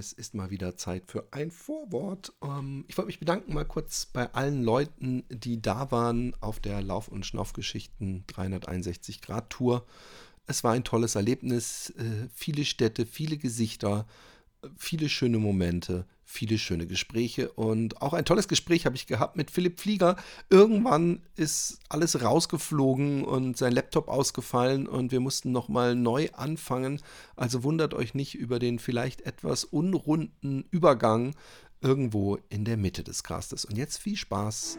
Es ist mal wieder Zeit für ein Vorwort. Ähm, ich wollte mich bedanken mal kurz bei allen Leuten, die da waren auf der Lauf- und Schnaufgeschichten 361 Grad Tour. Es war ein tolles Erlebnis, äh, viele Städte, viele Gesichter, viele schöne Momente, viele schöne Gespräche und auch ein tolles Gespräch habe ich gehabt mit Philipp Flieger. Irgendwann ist alles rausgeflogen und sein Laptop ausgefallen und wir mussten nochmal neu anfangen. Also wundert euch nicht über den vielleicht etwas unrunden Übergang irgendwo in der Mitte des Castes. Und jetzt viel Spaß.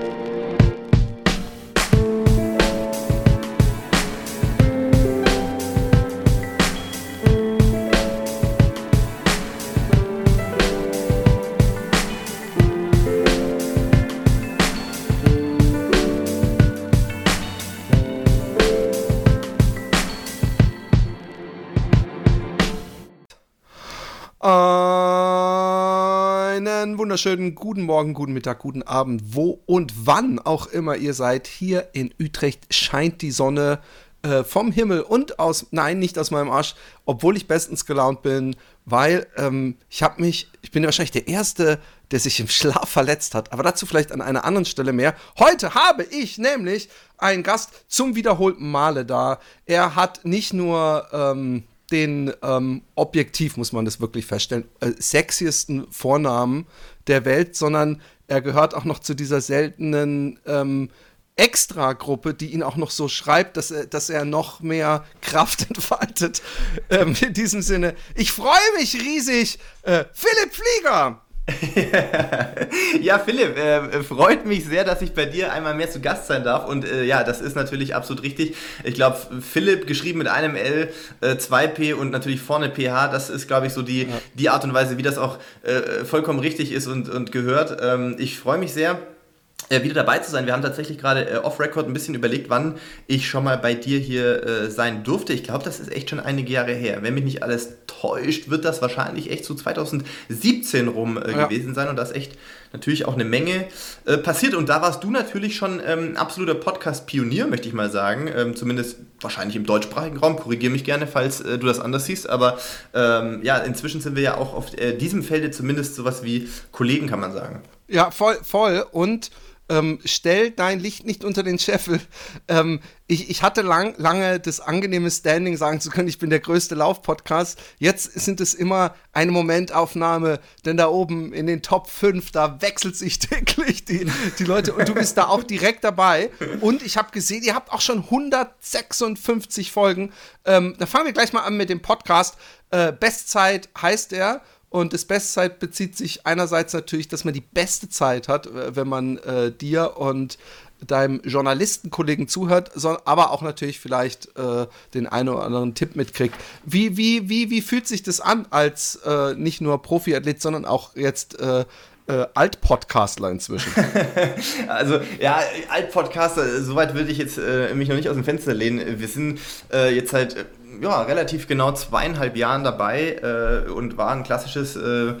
Wunderschönen guten Morgen, guten Mittag, guten Abend, wo und wann auch immer ihr seid. Hier in Utrecht scheint die Sonne äh, vom Himmel und aus, nein, nicht aus meinem Arsch, obwohl ich bestens gelaunt bin, weil ähm, ich habe mich, ich bin wahrscheinlich der Erste, der sich im Schlaf verletzt hat, aber dazu vielleicht an einer anderen Stelle mehr. Heute habe ich nämlich einen Gast zum wiederholten Male da. Er hat nicht nur ähm, den ähm, objektiv, muss man das wirklich feststellen, äh, sexiesten Vornamen der Welt, sondern er gehört auch noch zu dieser seltenen ähm, Extra-Gruppe, die ihn auch noch so schreibt, dass er, dass er noch mehr Kraft entfaltet. Ähm, in diesem Sinne, ich freue mich riesig. Äh, Philipp Flieger! ja, Philipp, äh, freut mich sehr, dass ich bei dir einmal mehr zu Gast sein darf. Und äh, ja, das ist natürlich absolut richtig. Ich glaube, Philipp geschrieben mit einem L, äh, 2P und natürlich vorne PH, das ist, glaube ich, so die, ja. die Art und Weise, wie das auch äh, vollkommen richtig ist und, und gehört. Ähm, ich freue mich sehr wieder dabei zu sein. Wir haben tatsächlich gerade äh, off-Record ein bisschen überlegt, wann ich schon mal bei dir hier äh, sein durfte. Ich glaube, das ist echt schon einige Jahre her. Wenn mich nicht alles täuscht, wird das wahrscheinlich echt zu so 2017 rum äh, ja. gewesen sein und das echt natürlich auch eine Menge äh, passiert. Und da warst du natürlich schon ähm, absoluter Podcast-Pionier, möchte ich mal sagen. Ähm, zumindest wahrscheinlich im deutschsprachigen Raum. Korrigiere mich gerne, falls äh, du das anders siehst. Aber ähm, ja, inzwischen sind wir ja auch auf diesem Felde zumindest sowas wie Kollegen, kann man sagen. Ja, voll, voll. Und ähm, stell dein Licht nicht unter den Scheffel. Ähm, ich, ich hatte lang, lange das angenehme Standing, sagen zu können, ich bin der größte Lauf-Podcast. Jetzt sind es immer eine Momentaufnahme, denn da oben in den Top 5, da wechselt sich täglich die, die Leute und du bist da auch direkt dabei. Und ich habe gesehen, ihr habt auch schon 156 Folgen. Ähm, da fangen wir gleich mal an mit dem Podcast. Äh, Bestzeit heißt er und das Bestzeit bezieht sich einerseits natürlich, dass man die beste Zeit hat, wenn man äh, dir und deinem Journalistenkollegen zuhört, sondern aber auch natürlich vielleicht äh, den einen oder anderen Tipp mitkriegt. Wie, wie, wie, wie fühlt sich das an als äh, nicht nur Profiathlet, sondern auch jetzt äh, äh, Alt-Podcastler inzwischen. also ja, Alt-Podcaster, soweit würde ich jetzt äh, mich noch nicht aus dem Fenster lehnen. Wir sind äh, jetzt seit äh, ja, relativ genau zweieinhalb Jahren dabei äh, und war ein klassisches äh,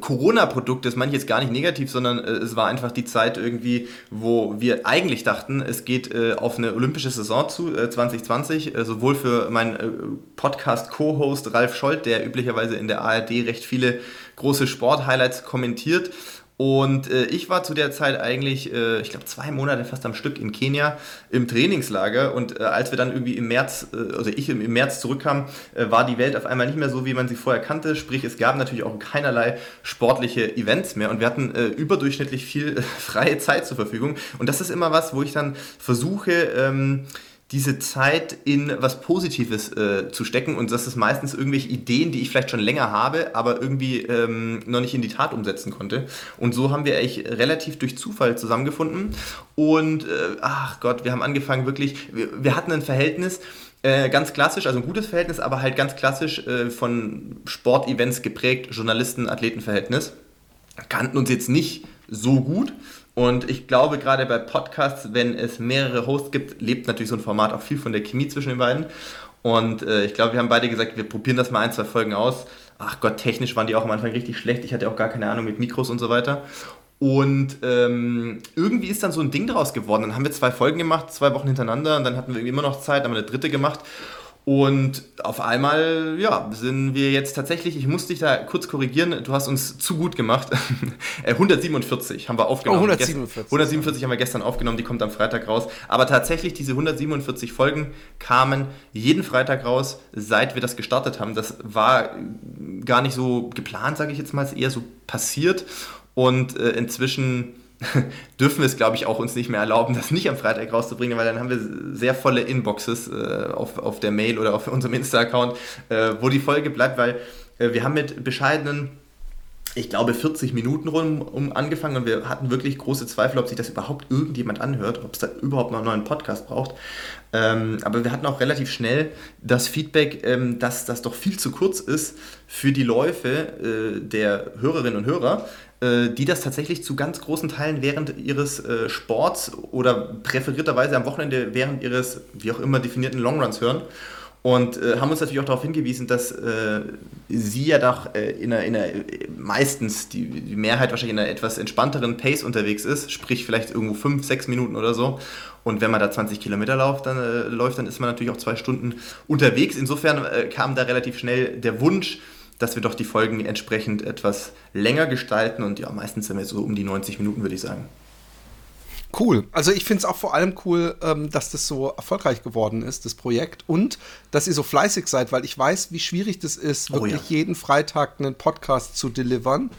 Corona-Produkt, das meine ich jetzt gar nicht negativ, sondern äh, es war einfach die Zeit irgendwie, wo wir eigentlich dachten, es geht äh, auf eine olympische Saison zu, äh, 2020, äh, sowohl für meinen äh, Podcast-Co-Host Ralf Scholz, der üblicherweise in der ARD recht viele große Sport-Highlights kommentiert, und äh, ich war zu der Zeit eigentlich, äh, ich glaube, zwei Monate fast am Stück in Kenia im Trainingslager. Und äh, als wir dann irgendwie im März, äh, also ich im, im März zurückkam, äh, war die Welt auf einmal nicht mehr so, wie man sie vorher kannte. Sprich, es gab natürlich auch keinerlei sportliche Events mehr und wir hatten äh, überdurchschnittlich viel freie Zeit zur Verfügung. Und das ist immer was, wo ich dann versuche, ähm, diese Zeit in was Positives äh, zu stecken und das ist meistens irgendwelche Ideen, die ich vielleicht schon länger habe, aber irgendwie ähm, noch nicht in die Tat umsetzen konnte. Und so haben wir eigentlich relativ durch Zufall zusammengefunden und äh, ach Gott, wir haben angefangen wirklich, wir, wir hatten ein Verhältnis, äh, ganz klassisch, also ein gutes Verhältnis, aber halt ganz klassisch äh, von Sportevents geprägt, Journalisten-Athleten-Verhältnis. Kannten uns jetzt nicht so gut, Und ich glaube, gerade bei Podcasts, wenn es mehrere Hosts gibt, lebt natürlich so ein Format auch viel von der Chemie zwischen den beiden. Und äh, ich glaube, wir haben beide gesagt, wir probieren das mal ein, zwei Folgen aus. Ach Gott, technisch waren die auch am Anfang richtig schlecht. Ich hatte auch gar keine Ahnung mit Mikros und so weiter. Und ähm, irgendwie ist dann so ein Ding daraus geworden. Dann haben wir zwei Folgen gemacht, zwei Wochen hintereinander, und dann hatten wir immer noch Zeit, dann haben wir eine dritte gemacht. Und auf einmal, ja, sind wir jetzt tatsächlich, ich muss dich da kurz korrigieren, du hast uns zu gut gemacht. 147 äh, haben wir aufgenommen. Oh, 147. 147 haben wir gestern aufgenommen, die kommt am Freitag raus. Aber tatsächlich, diese 147 Folgen kamen jeden Freitag raus, seit wir das gestartet haben. Das war gar nicht so geplant, sage ich jetzt mal, ist eher so passiert. Und äh, inzwischen dürfen wir es, glaube ich, auch uns nicht mehr erlauben, das nicht am Freitag rauszubringen, weil dann haben wir sehr volle Inboxes äh, auf, auf der Mail oder auf unserem Insta-Account, äh, wo die Folge bleibt, weil äh, wir haben mit bescheidenen ich glaube, 40 Minuten rum um angefangen und wir hatten wirklich große Zweifel, ob sich das überhaupt irgendjemand anhört, ob es da überhaupt noch einen neuen Podcast braucht. Ähm, aber wir hatten auch relativ schnell das Feedback, ähm, dass das doch viel zu kurz ist für die Läufe äh, der Hörerinnen und Hörer. Äh, die das tatsächlich zu ganz großen Teilen während ihres äh, Sports oder präferierterweise am Wochenende während ihres, wie auch immer definierten Longruns hören. Und äh, haben uns natürlich auch darauf hingewiesen, dass äh, sie ja doch äh, in einer, in einer, meistens die, die Mehrheit wahrscheinlich in einer etwas entspannteren Pace unterwegs ist, sprich vielleicht irgendwo fünf, sechs Minuten oder so. Und wenn man da 20 Kilometer läuft, dann, äh, läuft, dann ist man natürlich auch zwei Stunden unterwegs. Insofern äh, kam da relativ schnell der Wunsch, dass wir doch die Folgen entsprechend etwas länger gestalten und ja, meistens sind wir so um die 90 Minuten, würde ich sagen. Cool. Also ich finde es auch vor allem cool, ähm, dass das so erfolgreich geworden ist, das Projekt. Und dass ihr so fleißig seid, weil ich weiß, wie schwierig das ist, oh, wirklich ja. jeden Freitag einen Podcast zu delivern.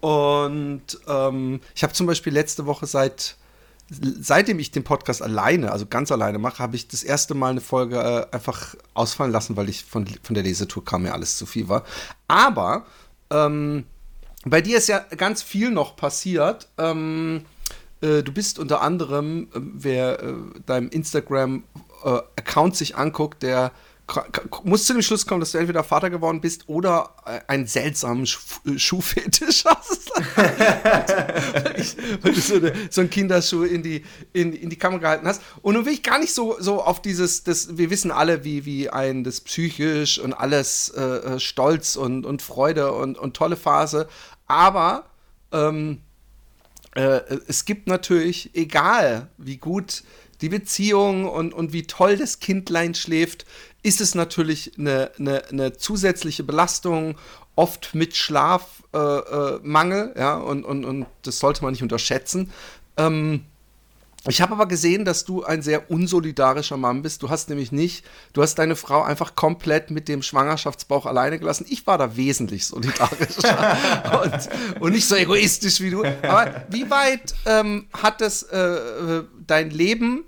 Und ähm, ich habe zum Beispiel letzte Woche seit seitdem ich den Podcast alleine, also ganz alleine mache, habe ich das erste Mal eine Folge äh, einfach ausfallen lassen, weil ich von, von der Lesetour kam, mir alles zu viel war. Aber ähm, bei dir ist ja ganz viel noch passiert. Ähm, äh, du bist unter anderem, äh, wer äh, deinem Instagram-Account äh, sich anguckt, der muss zu dem Schluss kommen, dass du entweder Vater geworden bist oder äh, einen seltsamen äh, Schuhfetisch hast. weil du so, eine, so einen Kinderschuh in die, in, in die Kamera gehalten hast. Und nun will ich gar nicht so, so auf dieses, das, wir wissen alle, wie, wie ein das psychisch und alles äh, äh, Stolz und, und Freude und, und tolle Phase. Aber ähm, äh, es gibt natürlich, egal wie gut die Beziehung und, und wie toll das Kindlein schläft, ist es natürlich eine, eine, eine zusätzliche Belastung, oft mit Schlafmangel, äh, äh, ja, und, und, und das sollte man nicht unterschätzen. Ähm, ich habe aber gesehen, dass du ein sehr unsolidarischer Mann bist. Du hast nämlich nicht, du hast deine Frau einfach komplett mit dem Schwangerschaftsbauch alleine gelassen. Ich war da wesentlich solidarischer und, und, nicht so egoistisch wie du. Aber wie weit ähm, hat das äh, dein Leben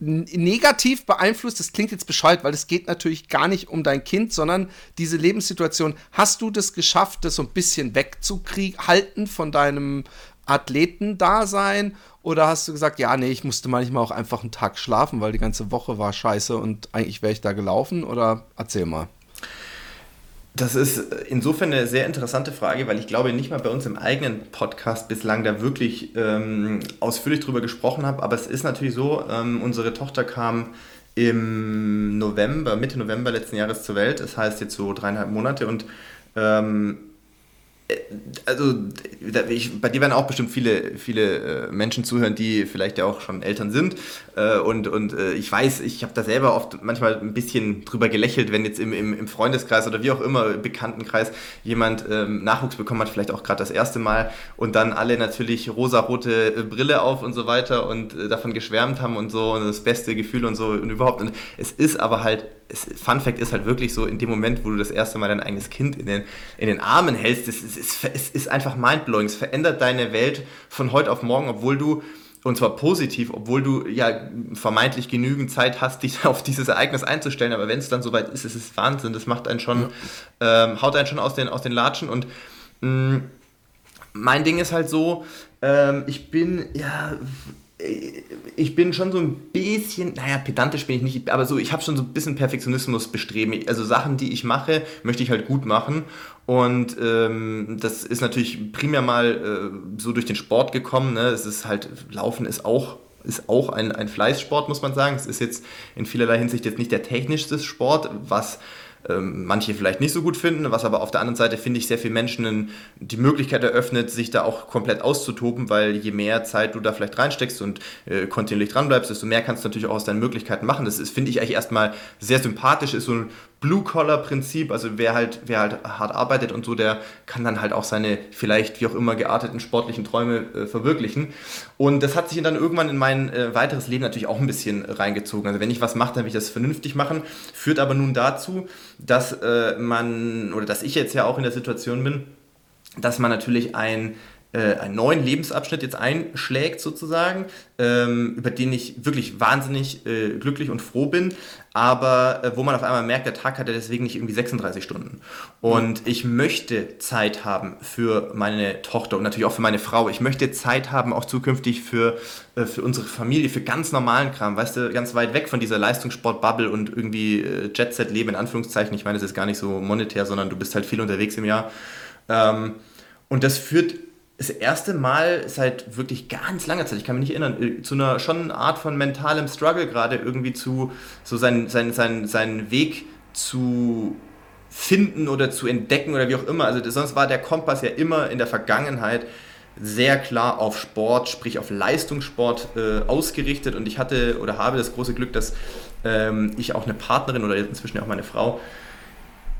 negativ beeinflusst, das klingt jetzt bescheuert, weil es geht natürlich gar nicht um dein Kind, sondern diese Lebenssituation. Hast du das geschafft, das so ein bisschen wegzuhalten von deinem Athletendasein? Oder hast du gesagt, ja, nee, ich musste manchmal auch einfach einen Tag schlafen, weil die ganze Woche war scheiße und eigentlich wäre ich da gelaufen? Oder erzähl mal. Das ist insofern eine sehr interessante Frage, weil ich glaube nicht mal bei uns im eigenen Podcast bislang da wirklich ähm, ausführlich drüber gesprochen habe. Aber es ist natürlich so, ähm, unsere Tochter kam im November, Mitte November letzten Jahres zur Welt. Das heißt jetzt so dreieinhalb Monate und ähm, also ich, bei dir werden auch bestimmt viele, viele äh, Menschen zuhören, die vielleicht ja auch schon Eltern sind. Äh, und und äh, ich weiß, ich habe da selber oft manchmal ein bisschen drüber gelächelt, wenn jetzt im, im, im Freundeskreis oder wie auch immer, im Bekanntenkreis, jemand ähm, Nachwuchs bekommen hat, vielleicht auch gerade das erste Mal und dann alle natürlich rosarote Brille auf und so weiter und davon geschwärmt haben und so und das beste Gefühl und so und überhaupt. Und es ist aber halt Fun Fact ist halt wirklich so, in dem Moment, wo du das erste Mal dein eigenes Kind in den, in den Armen hältst, es, es, es, es ist einfach mindblowing. Es verändert deine Welt von heute auf morgen, obwohl du, und zwar positiv, obwohl du ja vermeintlich genügend Zeit hast, dich auf dieses Ereignis einzustellen. Aber wenn es dann soweit ist, ist es Wahnsinn. Das macht einen schon, ja. ähm, haut einen schon aus den, aus den Latschen. Und mh, mm, mein Ding ist halt so, ähm, ich bin ja ich bin schon so ein bisschen, naja, pedantisch bin ich nicht, aber so, ich habe schon so ein bisschen Perfektionismus bestreben. Also Sachen, die ich mache, möchte ich halt gut machen. Und ähm, das ist natürlich primär mal äh, so durch den Sport gekommen. Ne? Es ist halt, Laufen ist auch ist auch ein, ein Fleißsport, muss man sagen. Es ist jetzt in vielerlei Hinsicht jetzt nicht der technischste Sport, was ähm, manche vielleicht nicht so gut finden, was aber auf der anderen Seite, finde ich, sehr vielen Menschen die Möglichkeit eröffnet, sich da auch komplett auszutoben, weil je mehr Zeit du da vielleicht reinsteckst und äh, kontinuierlich dranbleibst, desto mehr kannst du natürlich auch aus deinen Möglichkeiten machen. Das finde ich, eigentlich erstmal sehr sympathisch, ist so ein Blue-Collar-Prinzip, also wer halt, wer halt hart arbeitet und so, der kann dann halt auch seine vielleicht wie auch immer gearteten sportlichen Träume äh, verwirklichen. Und das hat sich dann irgendwann in mein äh, weiteres Leben natürlich auch ein bisschen reingezogen. Also wenn ich was mache, dann will ich das vernünftig machen, führt aber nun dazu, dass äh, man, oder dass ich jetzt ja auch in der Situation bin, dass man natürlich ein äh, einen neuen Lebensabschnitt jetzt einschlägt sozusagen, ähm, über den ich wirklich wahnsinnig äh, glücklich und froh bin, aber äh, wo man auf einmal merkt, der Tag hat ja deswegen nicht irgendwie 36 Stunden. Und ich möchte Zeit haben für meine Tochter und natürlich auch für meine Frau. Ich möchte Zeit haben auch zukünftig für, äh, für unsere Familie, für ganz normalen Kram, weißt du, ganz weit weg von dieser Leistungssport-Bubble und irgendwie äh, Jet-Set-Leben in Anführungszeichen. Ich meine, das ist gar nicht so monetär, sondern du bist halt viel unterwegs im Jahr. Ähm, und das führt das erste Mal seit wirklich ganz langer Zeit, ich kann mich nicht erinnern, äh, zu einer schon Art von mentalem Struggle gerade irgendwie zu, so seinen, seinen, seinen, seinen Weg zu finden oder zu entdecken oder wie auch immer. Also sonst war der Kompass ja immer in der Vergangenheit sehr klar auf Sport, sprich auf Leistungssport äh, ausgerichtet und ich hatte oder habe das große Glück, dass ähm, ich auch eine Partnerin oder inzwischen auch meine Frau äh,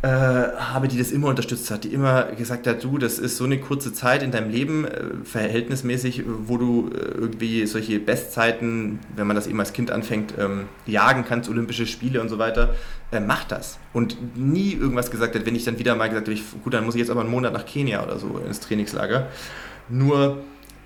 habe, die das immer unterstützt hat, die immer gesagt hat, du, das ist so eine kurze Zeit in deinem Leben, äh, verhältnismäßig, wo du äh, irgendwie solche Bestzeiten, wenn man das eben als Kind anfängt, ähm, jagen kannst, Olympische Spiele und so weiter, äh, mach das. Und nie irgendwas gesagt hat, wenn ich dann wieder mal gesagt habe, ich, gut, dann muss ich jetzt aber einen Monat nach Kenia oder so ins Trainingslager. Nur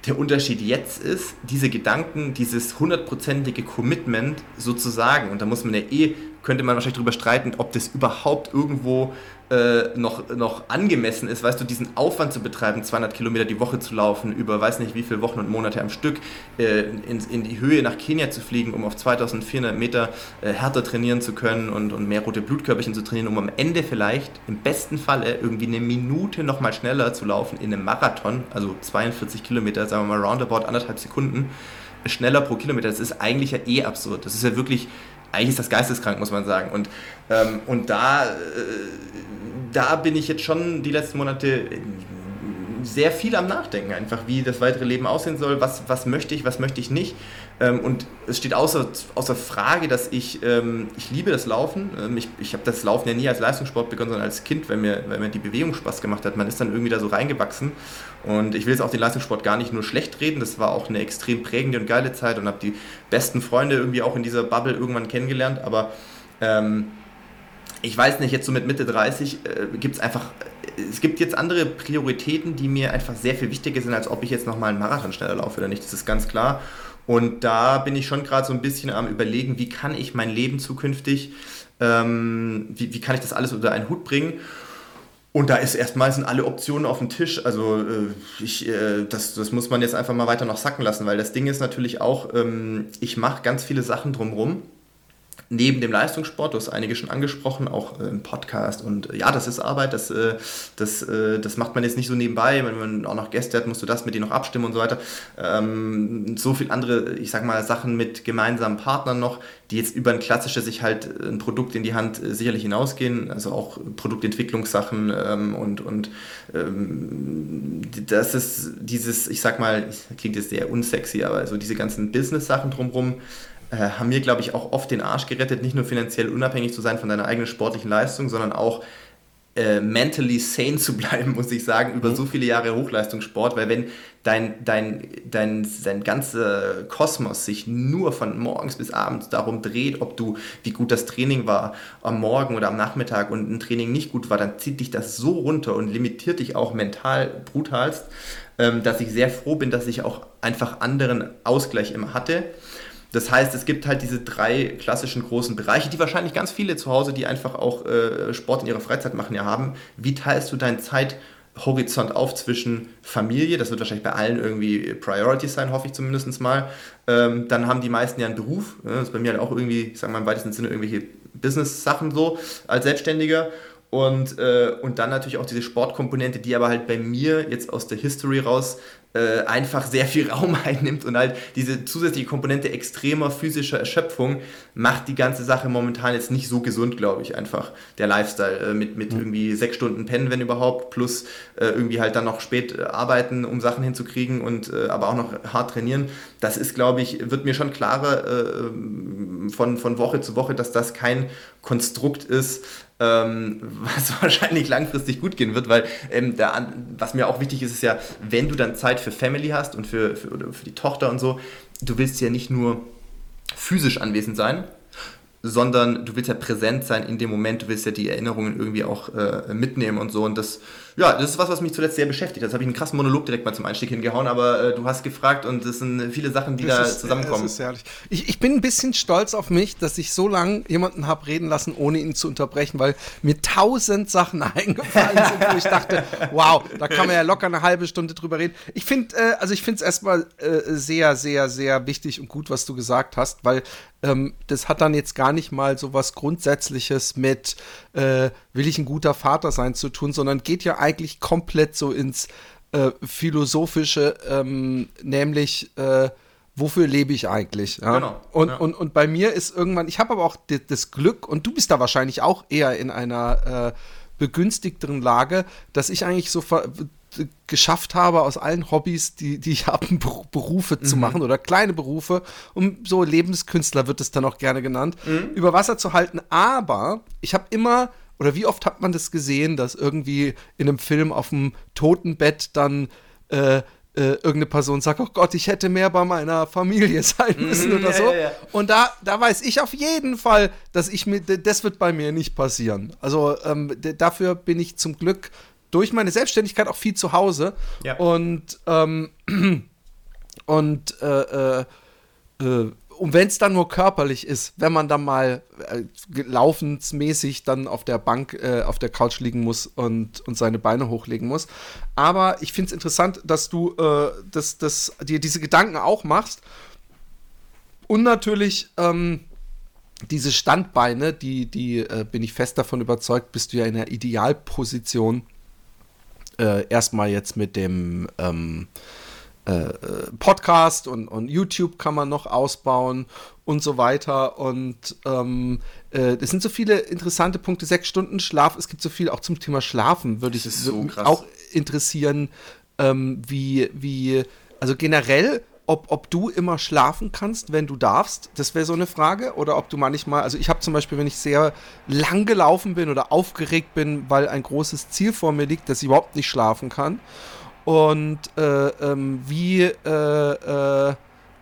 der Unterschied jetzt ist, diese Gedanken, dieses hundertprozentige Commitment sozusagen, und da muss man ja eh könnte man wahrscheinlich darüber streiten, ob das überhaupt irgendwo äh, noch, noch angemessen ist, weißt du, diesen Aufwand zu betreiben, 200 Kilometer die Woche zu laufen, über weiß nicht wie viele Wochen und Monate am Stück, äh, in, in die Höhe nach Kenia zu fliegen, um auf 2400 Meter äh, härter trainieren zu können und, und mehr rote Blutkörperchen zu trainieren, um am Ende vielleicht im besten Falle irgendwie eine Minute nochmal schneller zu laufen in einem Marathon, also 42 Kilometer, sagen wir mal roundabout anderthalb Sekunden, schneller pro Kilometer. Das ist eigentlich ja eh absurd. Das ist ja wirklich eigentlich ist das geisteskrank, muss man sagen. Und, ähm, und da, äh, da bin ich jetzt schon die letzten Monate sehr viel am Nachdenken, einfach wie das weitere Leben aussehen soll, was, was möchte ich, was möchte ich nicht. Ähm, und es steht außer, außer Frage, dass ich, ähm, ich liebe das Laufen. Ähm, ich ich habe das Laufen ja nie als Leistungssport begonnen, sondern als Kind, weil mir, weil mir die Bewegung Spaß gemacht hat. Man ist dann irgendwie da so reingewachsen. Und ich will jetzt auch den Leistungssport gar nicht nur schlecht reden. Das war auch eine extrem prägende und geile Zeit und habe die besten Freunde irgendwie auch in dieser Bubble irgendwann kennengelernt. Aber ähm, ich weiß nicht, jetzt so mit Mitte 30 äh, gibt es einfach es gibt jetzt andere Prioritäten, die mir einfach sehr viel wichtiger sind, als ob ich jetzt nochmal einen Marathon schneller laufe oder nicht. Das ist ganz klar. Und da bin ich schon gerade so ein bisschen am Überlegen, wie kann ich mein Leben zukünftig, ähm, wie, wie kann ich das alles unter einen Hut bringen. Und da ist erstmal sind alle Optionen auf dem Tisch. Also äh, ich, äh, das, das muss man jetzt einfach mal weiter noch sacken lassen, weil das Ding ist natürlich auch, ähm, ich mache ganz viele Sachen drumherum neben dem Leistungssport, du hast einige schon angesprochen, auch äh, im Podcast. Und äh, ja, das ist Arbeit, das, äh, das, das macht man jetzt nicht so nebenbei, wenn man auch noch Gäste hat, musst du das mit denen noch abstimmen und so weiter. Ähm, so viel andere, ich sag mal, Sachen mit gemeinsamen Partnern noch, die jetzt über ein klassisches sich halt ein Produkt in die Hand sicherlich hinausgehen, also auch Produktentwicklungssachen ähm, und, und ähm, das ist dieses, ich sag mal, klingt jetzt sehr unsexy, aber so diese ganzen Business-Sachen drumherum, äh, haben mir, glaube ich, auch oft den Arsch gerettet, nicht nur finanziell unabhängig zu sein von deiner eigenen sportlichen Leistung, sondern auch äh, mentally sane zu bleiben, muss ich sagen, über mhm. so viele Jahre Hochleistungssport, weil wenn dein, dein, dein, dein ganzer Kosmos sich nur von morgens bis abends darum dreht, ob du, wie gut das Training war am Morgen oder am Nachmittag und ein Training nicht gut war, dann zieht dich das so runter und limitiert dich auch mental brutalst, ähm, dass ich sehr froh bin, dass ich auch einfach anderen Ausgleich immer hatte das heißt, es gibt halt diese drei klassischen großen Bereiche, die wahrscheinlich ganz viele zu Hause, die einfach auch äh, Sport in ihrer Freizeit machen, ja haben. Wie teilst du deine Zeit Horizont auf zwischen Familie, das wird wahrscheinlich bei allen irgendwie Priority sein, hoffe ich zumindest mal. Ähm, dann haben die meisten ja einen Beruf, ne? das ist bei mir halt auch irgendwie, ich sage mal im weitesten Sinne, irgendwelche Business-Sachen so als Selbstständiger. Und, äh, und dann natürlich auch diese Sportkomponente, die aber halt bei mir jetzt aus der History raus äh, einfach sehr viel Raum einnimmt und halt diese zusätzliche Komponente extremer physischer Erschöpfung macht die ganze Sache momentan jetzt nicht so gesund, glaube ich, einfach. Der Lifestyle äh, mit, mit mhm. irgendwie sechs Stunden pennen, wenn überhaupt, plus äh, irgendwie halt dann noch spät äh, arbeiten, um Sachen hinzukriegen und äh, aber auch noch hart trainieren. Das ist, glaube ich, wird mir schon klarer äh, von, von Woche zu Woche, dass das kein Konstrukt ist, ähm, was wahrscheinlich langfristig gut gehen wird, weil ähm, da, was mir auch wichtig ist, ist ja, wenn du dann Zeit für Family hast und für, für, für die Tochter und so, du willst ja nicht nur physisch anwesend sein, sondern du willst ja präsent sein in dem Moment, du willst ja die Erinnerungen irgendwie auch äh, mitnehmen und so. Und das, ja, das ist was, was mich zuletzt sehr beschäftigt. Das habe ich einen krassen Monolog direkt mal zum Einstieg hingehauen, aber äh, du hast gefragt und es sind viele Sachen, die das da ist, zusammenkommen. Das ist herrlich. Ich, ich bin ein bisschen stolz auf mich, dass ich so lange jemanden habe reden lassen, ohne ihn zu unterbrechen, weil mir tausend Sachen eingefallen sind, wo ich dachte, wow, da kann man ja locker eine halbe Stunde drüber reden. Ich finde, äh, also ich finde es erstmal äh, sehr, sehr, sehr wichtig und gut, was du gesagt hast, weil ähm, das hat dann jetzt gar nicht mal so was Grundsätzliches mit, äh, will ich ein guter Vater sein zu tun, sondern geht ja eigentlich komplett so ins äh, Philosophische, ähm, nämlich, äh, wofür lebe ich eigentlich? Ja? Genau. Und, ja. und, und bei mir ist irgendwann, ich habe aber auch das Glück, und du bist da wahrscheinlich auch eher in einer äh, begünstigteren Lage, dass ich eigentlich so geschafft habe, aus allen Hobbys, die, die ich habe, Berufe mhm. zu machen oder kleine Berufe, um so Lebenskünstler wird es dann auch gerne genannt, mhm. über Wasser zu halten. Aber ich habe immer, oder wie oft hat man das gesehen, dass irgendwie in einem Film auf dem Totenbett dann äh, äh, irgendeine Person sagt, oh Gott, ich hätte mehr bei meiner Familie sein mhm, müssen mhm, oder so. Ja, ja. Und da, da weiß ich auf jeden Fall, dass ich mir, das wird bei mir nicht passieren. Also ähm, dafür bin ich zum Glück durch meine Selbstständigkeit auch viel zu Hause. Ja. Und, ähm, und äh, äh, äh, und wenn es dann nur körperlich ist, wenn man dann mal äh, laufensmäßig dann auf der Bank, äh, auf der Couch liegen muss und, und seine Beine hochlegen muss. Aber ich finde es interessant, dass du äh, das, das, dir diese Gedanken auch machst. Und natürlich ähm, diese Standbeine, die, die äh, bin ich fest davon überzeugt, bist du ja in der Idealposition, äh, erstmal jetzt mit dem ähm, äh, Podcast und, und YouTube kann man noch ausbauen und so weiter. Und ähm, äh, es sind so viele interessante Punkte. Sechs Stunden Schlaf, es gibt so viel auch zum Thema Schlafen, würde ich so auch interessieren, ähm, wie, wie, also generell ob, ob du immer schlafen kannst, wenn du darfst, das wäre so eine Frage. Oder ob du manchmal, also ich habe zum Beispiel, wenn ich sehr lang gelaufen bin oder aufgeregt bin, weil ein großes Ziel vor mir liegt, dass ich überhaupt nicht schlafen kann. Und äh, ähm, wie äh, äh,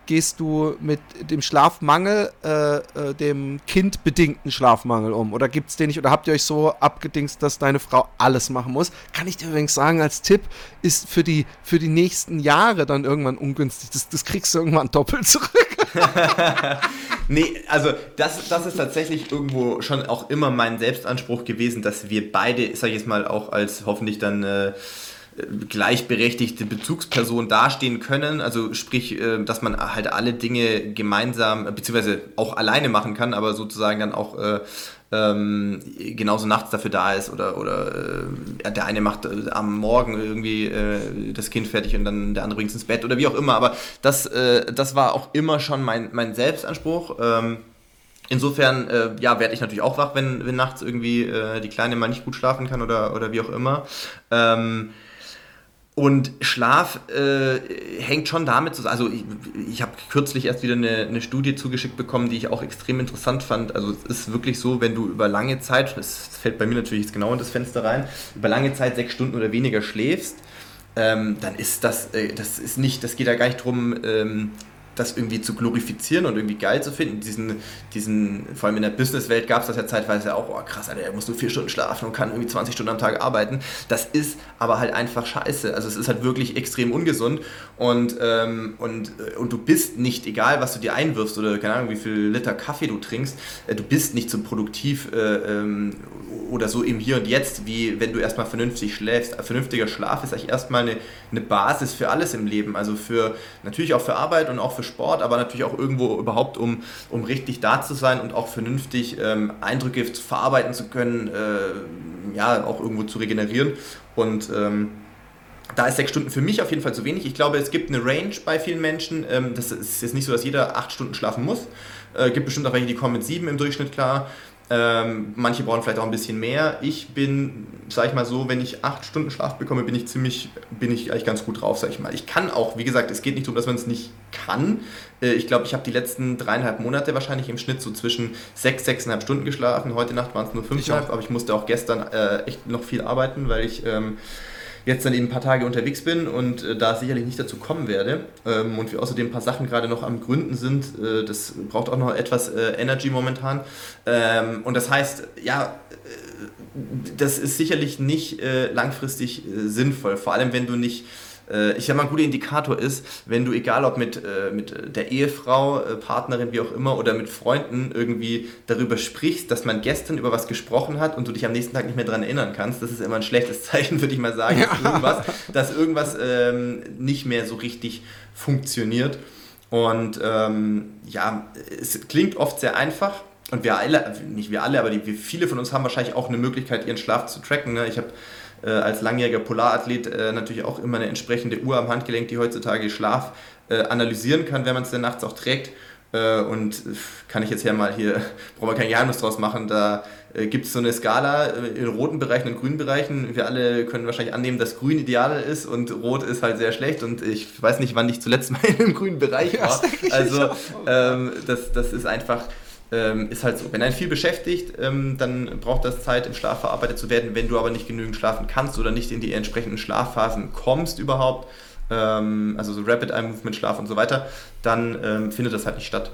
gehst du mit dem Schlafmangel, äh, äh, dem kindbedingten Schlafmangel um? Oder gibt es den nicht? Oder habt ihr euch so abgedingst, dass deine Frau alles machen muss? Kann ich dir übrigens sagen, als Tipp, ist für die, für die nächsten Jahre dann irgendwann ungünstig. Das, das kriegst du irgendwann doppelt zurück. nee, also das, das ist tatsächlich irgendwo schon auch immer mein Selbstanspruch gewesen, dass wir beide, sag ich jetzt mal, auch als hoffentlich dann äh, gleichberechtigte Bezugsperson dastehen können. Also sprich, äh, dass man halt alle Dinge gemeinsam, beziehungsweise auch alleine machen kann, aber sozusagen dann auch äh, ähm, genauso nachts dafür da ist oder, oder äh, der eine macht äh, am Morgen irgendwie äh, das Kind fertig und dann der andere bringt es ins Bett oder wie auch immer. Aber das, äh, das war auch immer schon mein, mein Selbstanspruch. Ähm, Insofern, äh, ja, werde ich natürlich auch wach, wenn, wenn nachts irgendwie äh, die Kleine mal nicht gut schlafen kann oder, oder wie auch immer. Ähm, und Schlaf äh, hängt schon damit zusammen. Also ich, ich habe kürzlich erst wieder eine, eine, Studie zugeschickt bekommen, die ich auch extrem interessant fand. Also es ist wirklich so, wenn du über lange Zeit, das fällt bei mir natürlich jetzt genau in das Fenster rein, über lange Zeit sechs Stunden oder weniger schläfst, ähm, dann ist das, äh, das ist nicht, das geht ja gar nicht darum, ähm, das irgendwie zu glorifizieren und irgendwie geil zu finden. Diesen, diesen, vor allem in der Businesswelt gab es das ja zeitweise auch, oh krass, Alter, er muss nur vier Stunden schlafen und kann irgendwie 20 Stunden am Tag arbeiten. Das ist aber halt einfach scheiße. Also es ist halt wirklich extrem ungesund und, ähm, und, äh, und du bist nicht, egal was du dir einwirfst oder keine Ahnung, wie viel Liter Kaffee du trinkst, äh, du bist nicht so produktiv äh, ähm, oder so im Hier und Jetzt, wie wenn du erstmal vernünftig schläfst. Vernünftiger Schlaf ist eigentlich erstmal eine, eine Basis für alles im Leben. Also für natürlich auch für Arbeit und auch für Sport, aber natürlich auch irgendwo überhaupt, um, um richtig da zu sein und auch vernünftig ähm, Eindrücke verarbeiten zu können, äh, ja, auch irgendwo zu regenerieren. Und ähm, da ist sechs Stunden für mich auf jeden Fall zu wenig. Ich glaube, es gibt eine Range bei vielen Menschen. Ähm, das ist jetzt nicht so, dass jeder acht Stunden schlafen muss. Äh, gibt bestimmt auch welche, die kommen mit sieben im Durchschnitt klar. Ähm, manche brauchen vielleicht auch ein bisschen mehr. Ich bin, sag ich mal so, wenn ich acht Stunden Schlaf bekomme, bin ich ziemlich, bin ich eigentlich ganz gut drauf, sag ich mal. Ich kann auch, wie gesagt, es geht nicht darum, dass man es nicht kann. Äh, ich glaube, ich habe die letzten dreieinhalb Monate wahrscheinlich im Schnitt so zwischen sechs, sechseinhalb Stunden geschlafen. Heute Nacht waren es nur fünfeinhalb, aber ich musste auch gestern äh, echt noch viel arbeiten, weil ich ähm, jetzt dann eben ein paar Tage unterwegs bin und äh, da sicherlich nicht dazu kommen werde ähm, und wir außerdem ein paar Sachen gerade noch am Gründen sind, äh, das braucht auch noch etwas äh, Energy momentan. Ähm, und das heißt, ja, äh, das ist sicherlich nicht äh, langfristig äh, sinnvoll, vor allem wenn du nicht äh, ich sag mal, ein guter Indikator ist, wenn du, egal ob mit, äh, mit der Ehefrau, äh, Partnerin, wie auch immer, oder mit Freunden irgendwie darüber sprichst, dass man gestern über was gesprochen hat und du dich am nächsten Tag nicht mehr daran erinnern kannst, das ist immer ein schlechtes Zeichen, würde ich mal sagen, ja. dass irgendwas, dass irgendwas ähm, nicht mehr so richtig funktioniert. Und ähm, ja, es klingt oft sehr einfach. Und wir alle, nicht wir alle, aber die, viele von uns haben wahrscheinlich auch eine Möglichkeit, ihren Schlaf zu tracken. Ne? Ich habe äh, als langjähriger Polarathlet äh, natürlich auch immer eine entsprechende Uhr am Handgelenk, die heutzutage Schlaf äh, analysieren kann, wenn man es dann nachts auch trägt. Äh, und kann ich jetzt ja mal hier, brauchen wir kein Geheimnis draus machen, da äh, gibt es so eine Skala äh, in roten Bereichen und grünen Bereichen. Wir alle können wahrscheinlich annehmen, dass grün ideal ist und rot ist halt sehr schlecht. Und ich weiß nicht, wann ich zuletzt mal in einem grünen Bereich war. Also ähm, das, das ist einfach ähm, ist halt so. Wenn einen viel beschäftigt, ähm, dann braucht das Zeit, im Schlaf verarbeitet zu werden. Wenn du aber nicht genügend schlafen kannst oder nicht in die entsprechenden Schlafphasen kommst überhaupt, ähm, also so Rapid Eye Movement, Schlaf und so weiter, dann ähm, findet das halt nicht statt.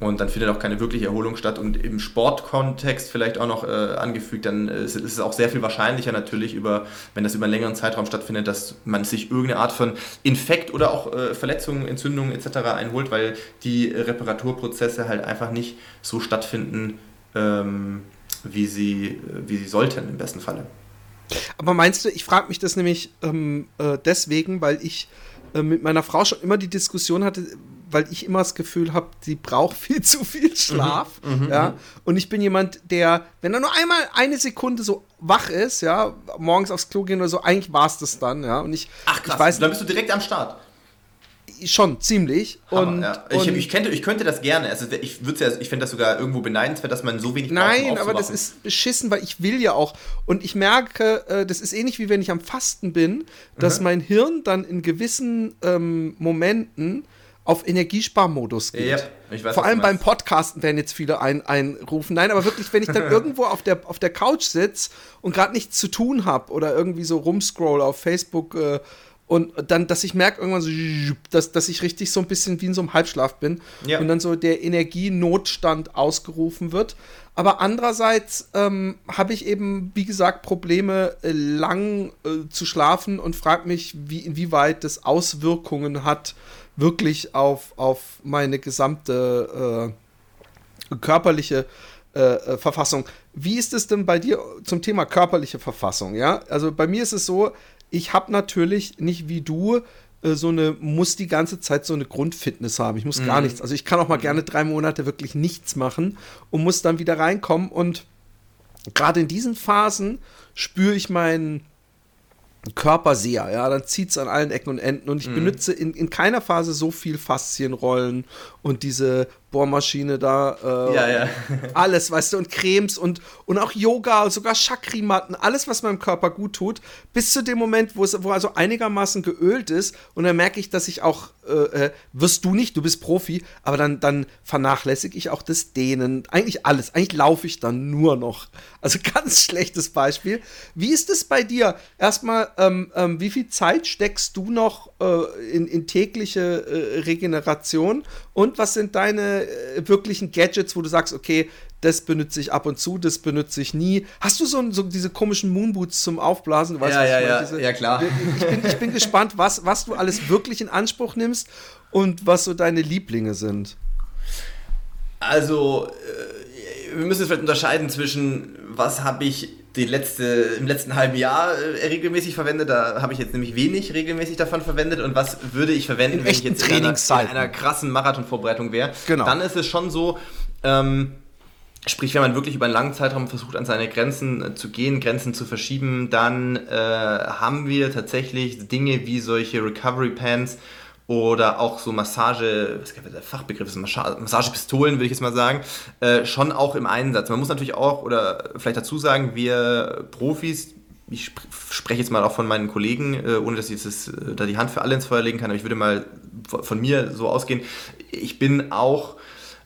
Und dann findet auch keine wirkliche Erholung statt. Und im Sportkontext vielleicht auch noch äh, angefügt, dann ist, ist, es auch sehr viel wahrscheinlicher natürlich, über, wenn das über einen längeren Zeitraum stattfindet, dass man sich irgendeine Art von Infekt oder auch äh, Verletzungen, Entzündungen etc. einholt, weil die Reparaturprozesse halt einfach nicht so stattfinden, ähm, wie, sie, wie sie sollten im besten Falle. Aber meinst du, ich frage mich das nämlich ähm, äh, deswegen, weil ich äh, mit meiner Frau schon immer die Diskussion hatte, weil ich immer das Gefühl habe, sie braucht viel zu viel Schlaf. Mhm, mhm, ja. Mhm. Und ich bin jemand, der, wenn er nur einmal eine Sekunde so wach ist, ja, morgens aufs Klo gehen oder so, eigentlich war es das dann, ja. Und ich, Ach krass, ich weiß, dann bist du direkt am Start. Schon, ziemlich. Hammer, und, ja. ich, und ich, könnte, ich könnte das gerne. Also ich, ja, ich finde das sogar irgendwo beneidenswert, dass man so wenig Nein, aber das ist beschissen, weil ich will ja auch. Und ich merke, äh, das ist ähnlich wie wenn ich am Fasten bin, dass mhm. mein Hirn dann in gewissen ähm, Momenten auf Energiesparmodus geht. Ja, weiß, Vor allem beim Podcasten werden jetzt viele ein, einrufen. Nein, aber wirklich, wenn ich dann irgendwo auf der, auf der Couch sitze und gerade nichts zu tun habe oder irgendwie so rumscroll auf Facebook äh, und dann, dass ich merke irgendwann so, dass, dass ich richtig so ein bisschen wie in so einem Halbschlaf bin ja. und dann so der Energienotstand ausgerufen wird. Aber andererseits ähm, habe ich eben, wie gesagt, Probleme, äh, lang äh, zu schlafen und frage mich, wie, inwieweit das Auswirkungen hat wirklich auf, auf meine gesamte äh, körperliche äh, äh, Verfassung. Wie ist es denn bei dir zum Thema körperliche Verfassung? Ja, also bei mir ist es so, ich habe natürlich nicht wie du äh, so eine, muss die ganze Zeit so eine Grundfitness haben. Ich muss mhm. gar nichts. Also ich kann auch mal gerne drei Monate wirklich nichts machen und muss dann wieder reinkommen. Und gerade in diesen Phasen spüre ich meinen Körper sehr, ja, dann zieht es an allen Ecken und Enden und ich mhm. benutze in, in keiner Phase so viel Faszienrollen und diese Bohrmaschine da, äh, ja, ja. alles, weißt du, und Cremes und, und auch Yoga, sogar Chakrimatten, alles, was meinem Körper gut tut, bis zu dem Moment, wo es wo also einigermaßen geölt ist und dann merke ich, dass ich auch, äh, äh, wirst du nicht, du bist Profi, aber dann, dann vernachlässige ich auch das Dehnen, eigentlich alles, eigentlich laufe ich dann nur noch. Also ganz schlechtes Beispiel. Wie ist es bei dir? Erstmal, ähm, ähm, wie viel Zeit steckst du noch äh, in, in tägliche äh, Regeneration und was sind deine äh, wirklichen Gadgets, wo du sagst, okay, das benutze ich ab und zu, das benutze ich nie. Hast du so, so diese komischen Moonboots zum Aufblasen? Weißt, ja, ja, ja, diese, ja, klar. Ich bin, ich bin gespannt, was, was du alles wirklich in Anspruch nimmst und was so deine Lieblinge sind. Also, äh, wir müssen jetzt vielleicht unterscheiden zwischen, was habe ich die letzte, im letzten halben Jahr äh, regelmäßig verwendet. Da habe ich jetzt nämlich wenig regelmäßig davon verwendet. Und was würde ich verwenden, in wenn ich jetzt in einer, in einer krassen Marathonvorbereitung wäre? Genau. Dann ist es schon so, ähm, Sprich, wenn man wirklich über einen langen Zeitraum versucht, an seine Grenzen äh, zu gehen, Grenzen zu verschieben, dann äh, haben wir tatsächlich Dinge wie solche Recovery Pants oder auch so Massage, was der Fachbegriff ist, Massagepistolen, würde ich jetzt mal sagen, äh, schon auch im Einsatz. Man muss natürlich auch, oder vielleicht dazu sagen, wir Profis, ich spreche jetzt mal auch von meinen Kollegen, äh, ohne dass ich jetzt, äh, da die Hand für alle ins Feuer legen kann, aber ich würde mal von mir so ausgehen, ich bin auch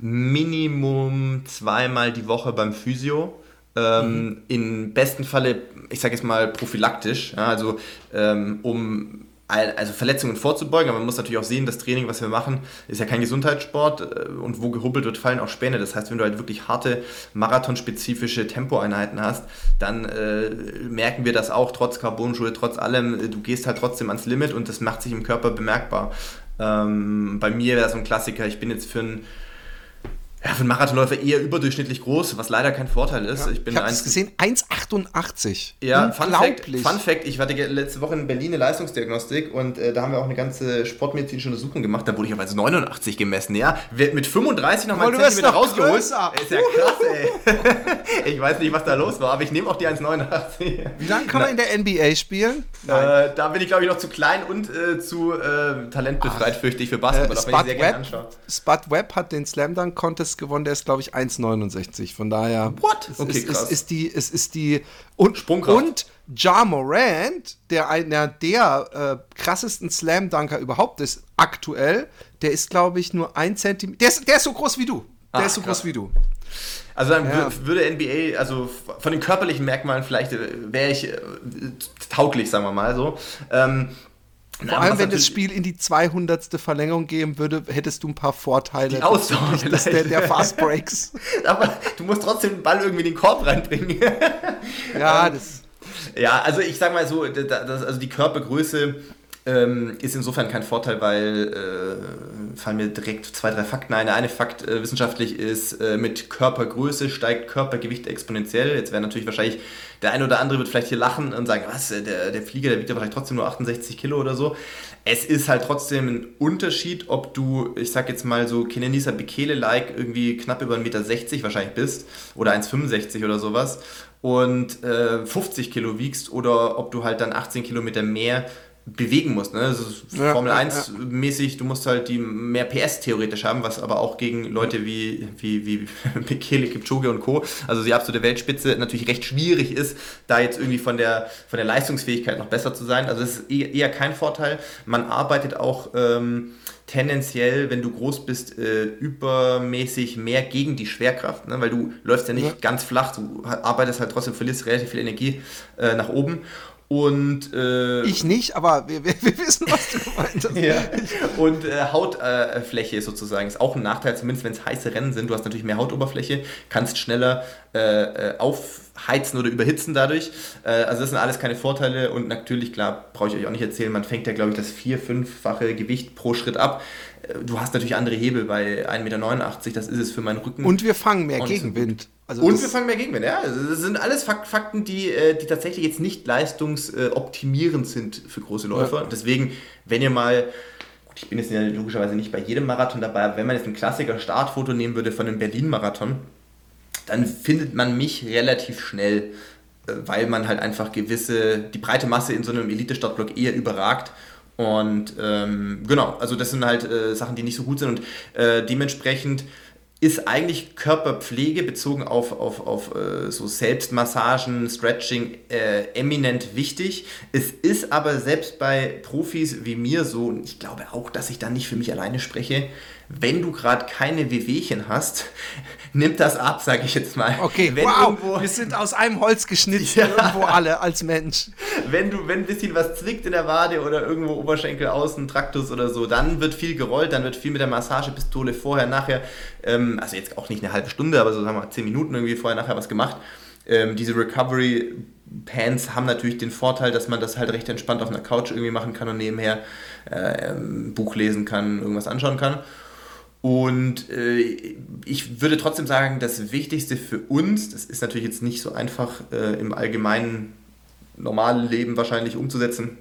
Minimum zweimal die Woche beim Physio. Ähm, mhm. Im besten Falle, ich sage jetzt mal prophylaktisch, ja, also ähm, um also Verletzungen vorzubeugen, aber man muss natürlich auch sehen, das Training, was wir machen, ist ja kein Gesundheitssport äh, und wo gehubbelt wird, fallen auch Späne. Das heißt, wenn du halt wirklich harte marathonspezifische Tempoeinheiten hast, dann äh, merken wir das auch, trotz Carbonschuhe, trotz allem, du gehst halt trotzdem ans Limit und das macht sich im Körper bemerkbar. Ähm, bei mir wäre so ein Klassiker, ich bin jetzt für ein ja, für einen Marathonläufer eher überdurchschnittlich groß, was leider kein Vorteil ist. Ja, ich bin ich habe es gesehen, 1,88. Ja, Fun Fact, Fun Fact, ich hatte letzte Woche in Berlin eine Leistungsdiagnostik und äh, da haben wir auch eine ganze sportmedizinische Untersuchung gemacht. Da wurde ich auf 89 gemessen, ja. Mit 35 nochmal einen Zentimeter rausgeholt. Größer. Ist ja krass, ey. ich weiß nicht, was da los war, aber ich nehme auch die 1,89. Wie lange kann man in der NBA spielen? Äh, da bin ich, glaube ich, noch zu klein und äh, zu äh, talentbefreit, fürchte ich, für Basketball, äh, auch wenn ich sehr Webb. Spud Webb hat den Slam Dunk Contest Contest gewonnen, der ist, glaube ich, 1,69. Von daher. What? Es okay, ist, krass. Ist, ist die, es ist die. Und, und Ja Morant, der einer der äh, krassesten Slam-Dunker überhaupt ist, aktuell, der ist, glaube ich, nur ein Zentimeter. Der ist, der ist so groß wie du. Der Ach, ist so krass. groß wie du. Also dann ja. würde NBA, also von den körperlichen Merkmalen vielleicht äh, wäre ich äh, tauglich, sagen wir mal so. Ähm, vor allem, wenn das Spiel in die 200. Verlängerung gehen würde, hättest du ein paar Vorteile. Die Ausdauer das der, der Fast Breaks. Aber du musst trotzdem den Ball irgendwie in den Korb reinbringen. ja, das. Ja, also ich sag mal so, das, also die Körpergröße ähm, ist insofern kein Vorteil, weil äh, fallen mir direkt zwei, drei Fakten ein. Der eine Fakt äh, wissenschaftlich ist, äh, mit Körpergröße steigt Körpergewicht exponentiell. Jetzt wäre natürlich wahrscheinlich, der eine oder andere wird vielleicht hier lachen und sagen, was, der, der Flieger, der wiegt ja vielleicht trotzdem nur 68 Kilo oder so. Es ist halt trotzdem ein Unterschied, ob du, ich sag jetzt mal so Kenenisa Bekele-like irgendwie knapp über 1,60 Meter wahrscheinlich bist oder 1,65 oder sowas und äh, 50 Kilo wiegst oder ob du halt dann 18 Kilometer mehr bewegen musst. Ne? Also ja, Formel 1 ja. mäßig, du musst halt die mehr PS theoretisch haben, was aber auch gegen Leute wie, wie, wie Bekele, Kipchoge und Co., also die absolute Weltspitze, natürlich recht schwierig ist, da jetzt irgendwie von der, von der Leistungsfähigkeit noch besser zu sein. Also das ist eher kein Vorteil. Man arbeitet auch ähm, tendenziell, wenn du groß bist, äh, übermäßig mehr gegen die Schwerkraft, ne? weil du läufst ja nicht ja. ganz flach, du arbeitest halt trotzdem, verlierst relativ viel Energie äh, nach oben und, äh, ich nicht, aber wir, wir, wir, wissen, was du gemeint hast. ja. Und äh, Hautfläche sozusagen ist auch ein Nachteil, zumindest wenn es heiße Rennen sind. Du hast natürlich mehr Hautoberfläche, kannst schneller äh, äh, aufheizen oder überhitzen dadurch. Äh, also das sind alles keine Vorteile und natürlich, klar, brauche ich euch auch nicht erzählen, man fängt ja, glaube ich, das vier-, fünffache Gewicht pro Schritt ab. Du hast natürlich andere Hebel bei 1,89 Meter, das ist es für meinen Rücken. Und wir fangen mehr Gegenwind. Also und wir fangen mehr Gegenwind, ja. Also das sind alles Fakten, die, äh, die tatsächlich jetzt nicht leistungsoptimierend sind für große Läufer. Ja. Deswegen, wenn ihr mal, gut, ich bin jetzt ja logischerweise nicht bei jedem Marathon dabei, aber wenn man jetzt ein Klassiker Startfoto nehmen würde von einem Berlin-Marathon, dann findet man mich relativ schnell, äh, weil man halt einfach gewisse, die breite Masse in so einem Elite-Startblock eher überragt und ähm, genau, also das sind halt äh, Sachen, die nicht so gut sind und äh, dementsprechend ist eigentlich Körperpflege bezogen auf, auf, auf äh, so Selbstmassagen, Stretching äh, eminent wichtig. Es ist aber selbst bei Profis wie mir so, und ich glaube auch, dass ich da nicht für mich alleine spreche, wenn du gerade keine Wehwehchen hast, nimmt das ab, sage ich jetzt mal. Okay, wenn wow, irgendwo, wir sind aus einem Holz geschnitten, ja. irgendwo alle als Mensch. Wenn du, wenn ein bisschen was zwickt in der Wade oder irgendwo Oberschenkel außen, Traktus oder so, dann wird viel gerollt, dann wird viel mit der Massagepistole vorher, nachher, ähm, also jetzt auch nicht eine halbe Stunde, aber so sagen wir mal zehn Minuten irgendwie vorher, nachher was gemacht. Ähm, diese Recovery Pants haben natürlich den Vorteil, dass man das halt recht entspannt auf einer Couch irgendwie machen kann und nebenher äh, Buch lesen kann, irgendwas anschauen kann. Und äh, ich würde trotzdem sagen, das Wichtigste für uns, das ist natürlich jetzt nicht so einfach äh, im allgemeinen normalen Leben wahrscheinlich umzusetzen,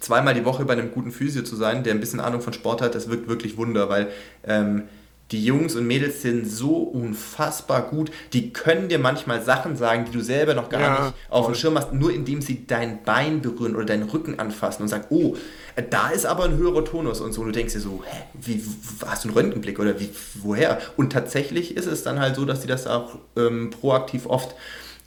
zweimal die Woche bei einem guten Physio zu sein, der ein bisschen Ahnung von Sport hat, das wirkt wirklich Wunder, weil ähm, die Jungs und Mädels sind so unfassbar gut. Die können dir manchmal Sachen sagen, die du selber noch gar ja, nicht auf dem Schirm hast, nur indem sie dein Bein berühren oder deinen Rücken anfassen und sagen, oh, da ist aber ein höherer Tonus und so. Und du denkst dir so, hä, wie, hast du einen Röntgenblick oder wie, woher? Und tatsächlich ist es dann halt so, dass die das auch ähm, proaktiv oft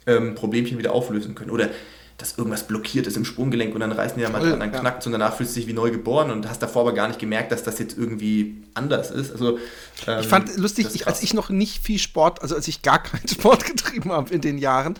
ähm, Problemchen wieder auflösen können. Oder dass irgendwas blockiert ist im Sprunggelenk und dann reißen die da mal dran, dann ja. knackt und danach fühlst du dich wie neu geboren und hast davor aber gar nicht gemerkt, dass das jetzt irgendwie anders ist. Also, ähm, ich fand lustig, ich, als ich noch nicht viel Sport, also als ich gar keinen Sport getrieben habe in den Jahren,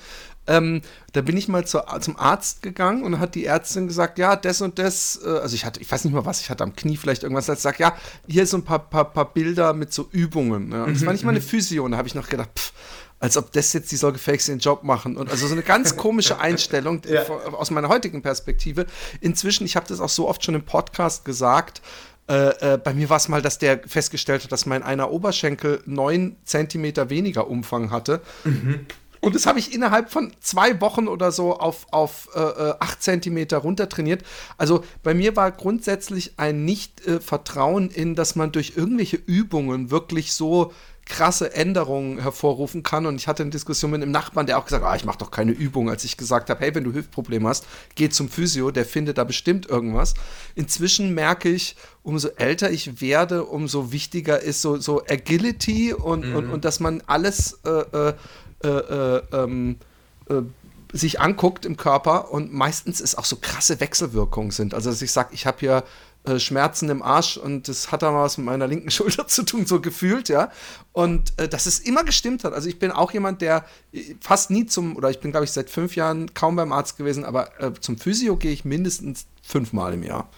ähm, da bin ich mal zu, zum Arzt gegangen und hat die Ärztin gesagt, ja, das und das, äh, also ich hatte, ich weiß nicht mal was, ich hatte am Knie vielleicht irgendwas, als sagt, ja, hier so ein paar, paar, paar Bilder mit so Übungen. Ja. Und das war nicht mal eine mhm. Physio und da habe ich noch gedacht, pff, als ob das jetzt die gefälligst den Job machen. Und also so eine ganz komische Einstellung ja. aus meiner heutigen Perspektive. Inzwischen, ich habe das auch so oft schon im Podcast gesagt, äh, äh, bei mir war es mal, dass der festgestellt hat, dass mein einer Oberschenkel neun Zentimeter weniger Umfang hatte. Mhm. Und das habe ich innerhalb von zwei Wochen oder so auf, auf äh, äh acht Zentimeter runter trainiert. Also bei mir war grundsätzlich ein Nicht-Vertrauen in, dass man durch irgendwelche Übungen wirklich so krasse Änderungen hervorrufen kann. Und ich hatte eine Diskussion mit einem Nachbarn, der auch gesagt hat, ah, ich mache doch keine Übung, als ich gesagt habe, hey, wenn du Hüftprobleme hast, geh zum Physio, der findet da bestimmt irgendwas. Inzwischen merke ich, umso älter ich werde, umso wichtiger ist so, so Agility und, mhm. und, und dass man alles äh, äh, äh, äh ähm, äh, sich anguckt im Körper und meistens ist auch so krasse Wechselwirkungen sind. Also dass ich sage, ich habe hier äh, Schmerzen im Arsch und das hat dann was mit meiner linken Schulter zu tun, so gefühlt, ja. Und äh, dass es immer gestimmt hat. Also ich bin auch jemand, der äh, fast nie zum, oder ich bin, glaube ich, seit fünf Jahren kaum beim Arzt gewesen, aber zum Physio gehe ich mindestens fünfmal im Jahr.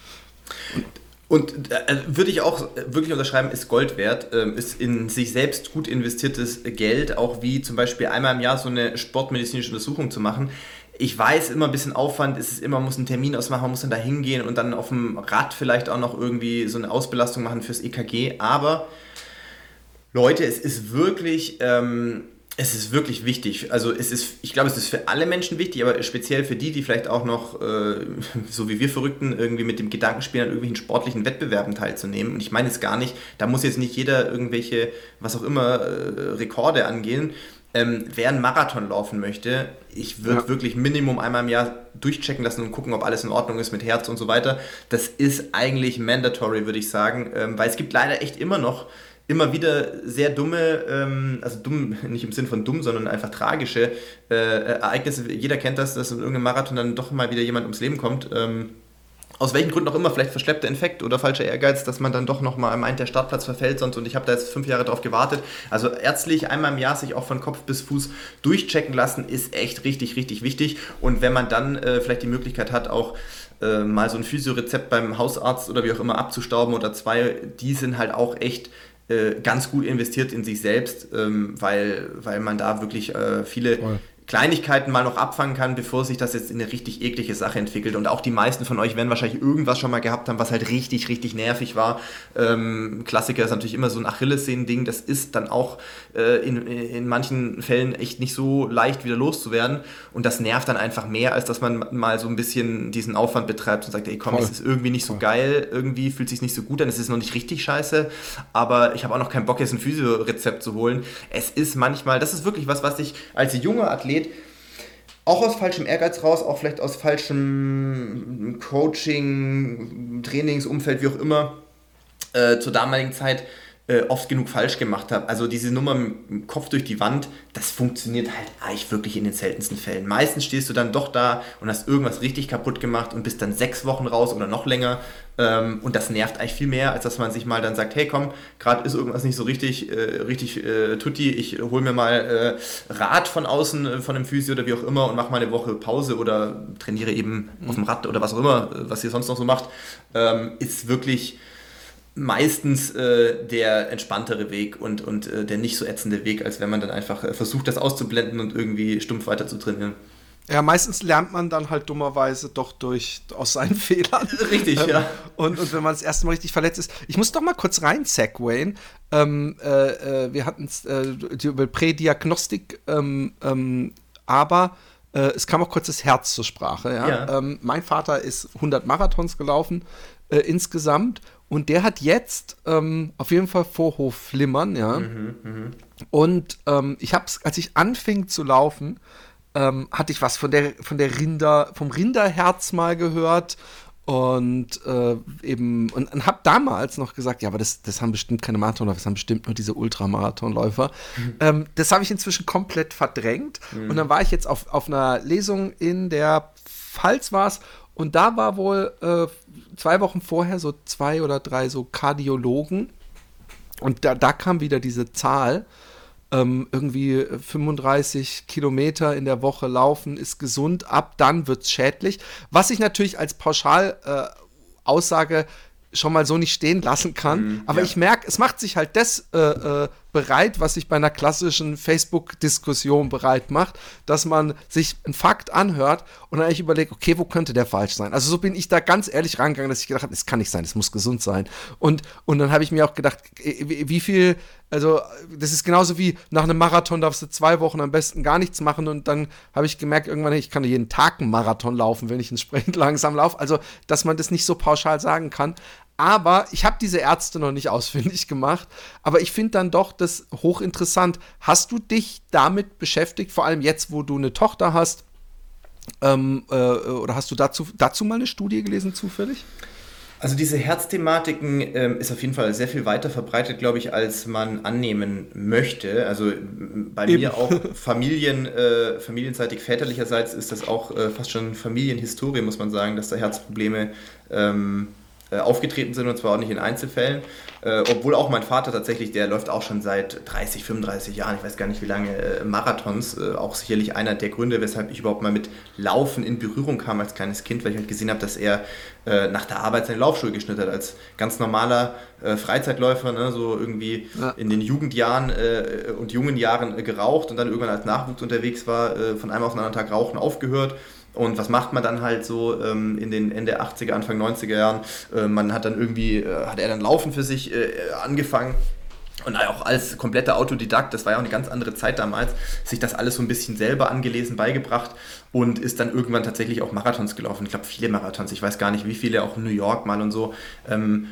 Und und äh, würde ich auch wirklich unterschreiben, ist Gold wert, äh, ist in sich selbst gut investiertes Geld, auch wie zum Beispiel einmal im Jahr so eine sportmedizinische Untersuchung zu machen ich weiß immer ein bisschen Aufwand, ist es immer, man muss einen Termin ausmachen, man muss dann da hingehen und dann auf dem Rad vielleicht auch noch irgendwie so eine Ausbelastung machen fürs EKG. Aber Leute, es ist wirklich, ähm, es ist wirklich wichtig. Also es ist, ich glaube, es ist für alle Menschen wichtig, aber speziell für die, die vielleicht auch noch, äh, so wie wir Verrückten, irgendwie mit dem Gedankenspiel an irgendwelchen sportlichen Wettbewerben teilzunehmen. Und ich meine es gar nicht, da muss jetzt nicht jeder irgendwelche, was auch immer, äh, Rekorde angehen ähm, wer einen Marathon laufen möchte, ich würde ja. wirklich Minimum einmal im Jahr durchchecken lassen und gucken, ob alles in Ordnung ist mit Herz und so weiter. Das ist eigentlich mandatory, würde ich sagen, ähm, weil es gibt leider echt immer noch immer wieder sehr dumme, ähm, also dumm, nicht im Sinn von dumm, sondern einfach tragische äh, Ereignisse. Jeder kennt das, dass in irgendeinem Marathon dann doch mal wieder jemand ums Leben kommt. Ähm, aus welchen Gründen auch immer, vielleicht verschleppter Infekt oder falscher Ehrgeiz, dass man dann doch nochmal meint, der Startplatz verfällt sonst und ich habe da jetzt fünf Jahre drauf gewartet. Also ärztlich einmal im Jahr sich auch von Kopf bis Fuß durchchecken lassen, ist echt richtig, richtig wichtig. Und wenn man dann äh, vielleicht die Möglichkeit hat, auch äh, mal so ein Physiorezept beim Hausarzt oder wie auch immer abzustauben oder zwei, die sind halt auch echt ganz gut investiert in sich selbst, ähm, weil, weil man da wirklich äh, viele. Kleinigkeiten mal noch abfangen kann, bevor sich das jetzt in eine richtig eklige Sache entwickelt. Und auch die meisten von euch werden wahrscheinlich irgendwas schon mal gehabt haben, was halt richtig, richtig nervig war. Ähm, Klassiker ist natürlich immer so ein Achillessehnen-Ding. Das ist dann auch äh, in, in manchen Fällen echt nicht so leicht wieder loszuwerden. Und das nervt dann einfach mehr, als dass man mal so ein bisschen diesen Aufwand betreibt und sagt, ey komm, es ist irgendwie nicht so geil, irgendwie fühlt sich nicht so gut an, es ist noch nicht richtig scheiße, aber ich habe auch noch keinen Bock, jetzt ein Physio-Rezept zu holen. Es ist manchmal, das ist wirklich was, was ich als junger Athlet geht. Auch aus falschem Ehrgeiz raus, auch vielleicht aus falschem Coaching, Trainingsumfeld, wie auch immer, äh, zur damaligen Zeit äh, oft genug falsch gemacht habe. Also diese Nummer mit dem Kopf durch die Wand, das funktioniert halt eigentlich wirklich in den seltensten Fällen. Meistens stehst du dann doch da und hast irgendwas richtig kaputt gemacht und bist dann sechs Wochen raus oder noch länger. Ähm, und das nervt eigentlich viel mehr, als dass man sich mal dann sagt, hey komm, gerade ist irgendwas nicht so richtig, äh, richtig äh, tutti, ich hole mir mal äh, Rat von außen, äh, von einem Physio oder wie auch immer und mache mal eine Woche Pause oder trainiere eben mhm. auf dem Rad oder was auch immer, äh, was ihr sonst noch so macht, ähm, ist wirklich meistens äh, der entspanntere Weg und, und äh, der nicht so ätzende Weg, als wenn man dann einfach äh, versucht, das auszublenden und irgendwie stumpf weiter zu trainieren. Ja, meistens lernt man dann halt dummerweise doch durch aus seinen Fehlern. Richtig, ähm, ja. Und, und wenn man das erste Mal richtig verletzt ist. Ich muss doch mal kurz rein, Segwayen. Ähm, äh, äh, wir hatten äh, die Prädiagnostik, ähm, ähm, aber es kam auch kurz das Herz zur Sprache. Ja? ja. Ähm, mein Vater ist 100 Marathons gelaufen äh, insgesamt und der hat jetzt ähm, auf jeden Fall Vorhofflimmern, ja. Mhm, mh. Und ähm, ich habe es, als ich anfing zu laufen, ähm, hatte ich was von der, von der Rinder, vom Rinderherz mal gehört und äh, eben und, und habe damals noch gesagt, ja, aber das, das haben bestimmt keine Marathonläufer, das haben bestimmt nur diese Ultramarathonläufer. Mhm. Ähm, das habe ich inzwischen komplett verdrängt. Mhm. Und dann war ich jetzt auf, auf einer Lesung in der Pfalz war es und da war wohl äh, zwei Wochen vorher so zwei oder drei so Kardiologen und da, da kam wieder diese Zahl ähm, irgendwie 35 Kilometer in der Woche laufen ist gesund, ab dann wird es schädlich. Was ich natürlich als Pauschalaussage äh, schon mal so nicht stehen lassen kann. Mm, aber ja. ich merke, es macht sich halt das äh, äh, bereit, was sich bei einer klassischen Facebook-Diskussion bereit macht, dass man sich einen Fakt anhört und dann eigentlich überlegt, okay, wo könnte der falsch sein? Also so bin ich da ganz ehrlich rangegangen, dass ich gedacht habe, es kann nicht sein, es muss gesund sein. Und, und dann habe ich mir auch gedacht, wie viel, also das ist genauso wie nach einem Marathon darfst du zwei Wochen am besten gar nichts machen und dann habe ich gemerkt, irgendwann, ich kann jeden Tag einen Marathon laufen, wenn ich entsprechend langsam laufe. Also, dass man das nicht so pauschal sagen kann. Aber ich habe diese Ärzte noch nicht ausfindig gemacht. Aber ich finde dann doch das hochinteressant. Hast du dich damit beschäftigt, vor allem jetzt, wo du eine Tochter hast? Ähm, äh, oder hast du dazu, dazu mal eine Studie gelesen, zufällig? Also diese Herzthematiken ähm, ist auf jeden Fall sehr viel weiter verbreitet, glaube ich, als man annehmen möchte. Also bei Eben. mir auch Familien, äh, familienseitig väterlicherseits ist das auch äh, fast schon Familienhistorie, muss man sagen, dass da Herzprobleme ähm, äh, aufgetreten sind und zwar auch nicht in Einzelfällen. Äh, obwohl auch mein Vater tatsächlich, der läuft auch schon seit 30, 35 Jahren, ich weiß gar nicht wie lange, äh, Marathons. Äh, auch sicherlich einer der Gründe, weshalb ich überhaupt mal mit Laufen in Berührung kam als kleines Kind, weil ich halt gesehen habe, dass er äh, nach der Arbeit seine Laufschuhe geschnitten hat, als ganz normaler äh, Freizeitläufer, ne, so irgendwie ja. in den Jugendjahren und jungen Jahren geraucht und dann irgendwann als Nachwuchs unterwegs war, von einem auf den anderen Tag rauchen aufgehört und was macht man dann halt so ähm, in den Ende 80er, Anfang 90er Jahren? Äh, man hat dann irgendwie, äh, hat er dann Laufen für sich äh, angefangen. Und auch als kompletter Autodidakt, das war ja auch eine ganz andere Zeit damals, sich das alles so ein bisschen selber angelesen, beigebracht und ist dann irgendwann tatsächlich auch Marathons gelaufen. Ich glaube, viele Marathons, ich weiß gar nicht wie viele, auch in New York mal und so. Ähm,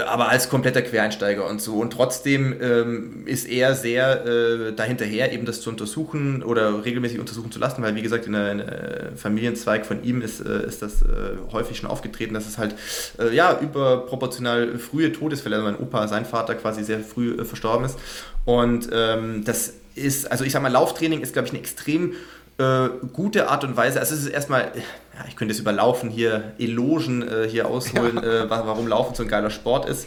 aber als kompletter Quereinsteiger und so. Und trotzdem ähm, ist er sehr äh, dahinterher, eben das zu untersuchen oder regelmäßig untersuchen zu lassen, weil, wie gesagt, in einem Familienzweig von ihm ist, äh, ist das äh, häufig schon aufgetreten, dass es halt äh, ja, überproportional frühe Todesfälle, also mein Opa, sein Vater quasi sehr früh äh, verstorben ist. Und ähm, das ist, also ich sag mal, Lauftraining ist, glaube ich, eine extrem äh, gute Art und Weise. Also es ist erstmal, ja, ich könnte es überlaufen, hier Elogen äh, hier ausholen, ja. äh, warum Laufen so ein geiler Sport ist.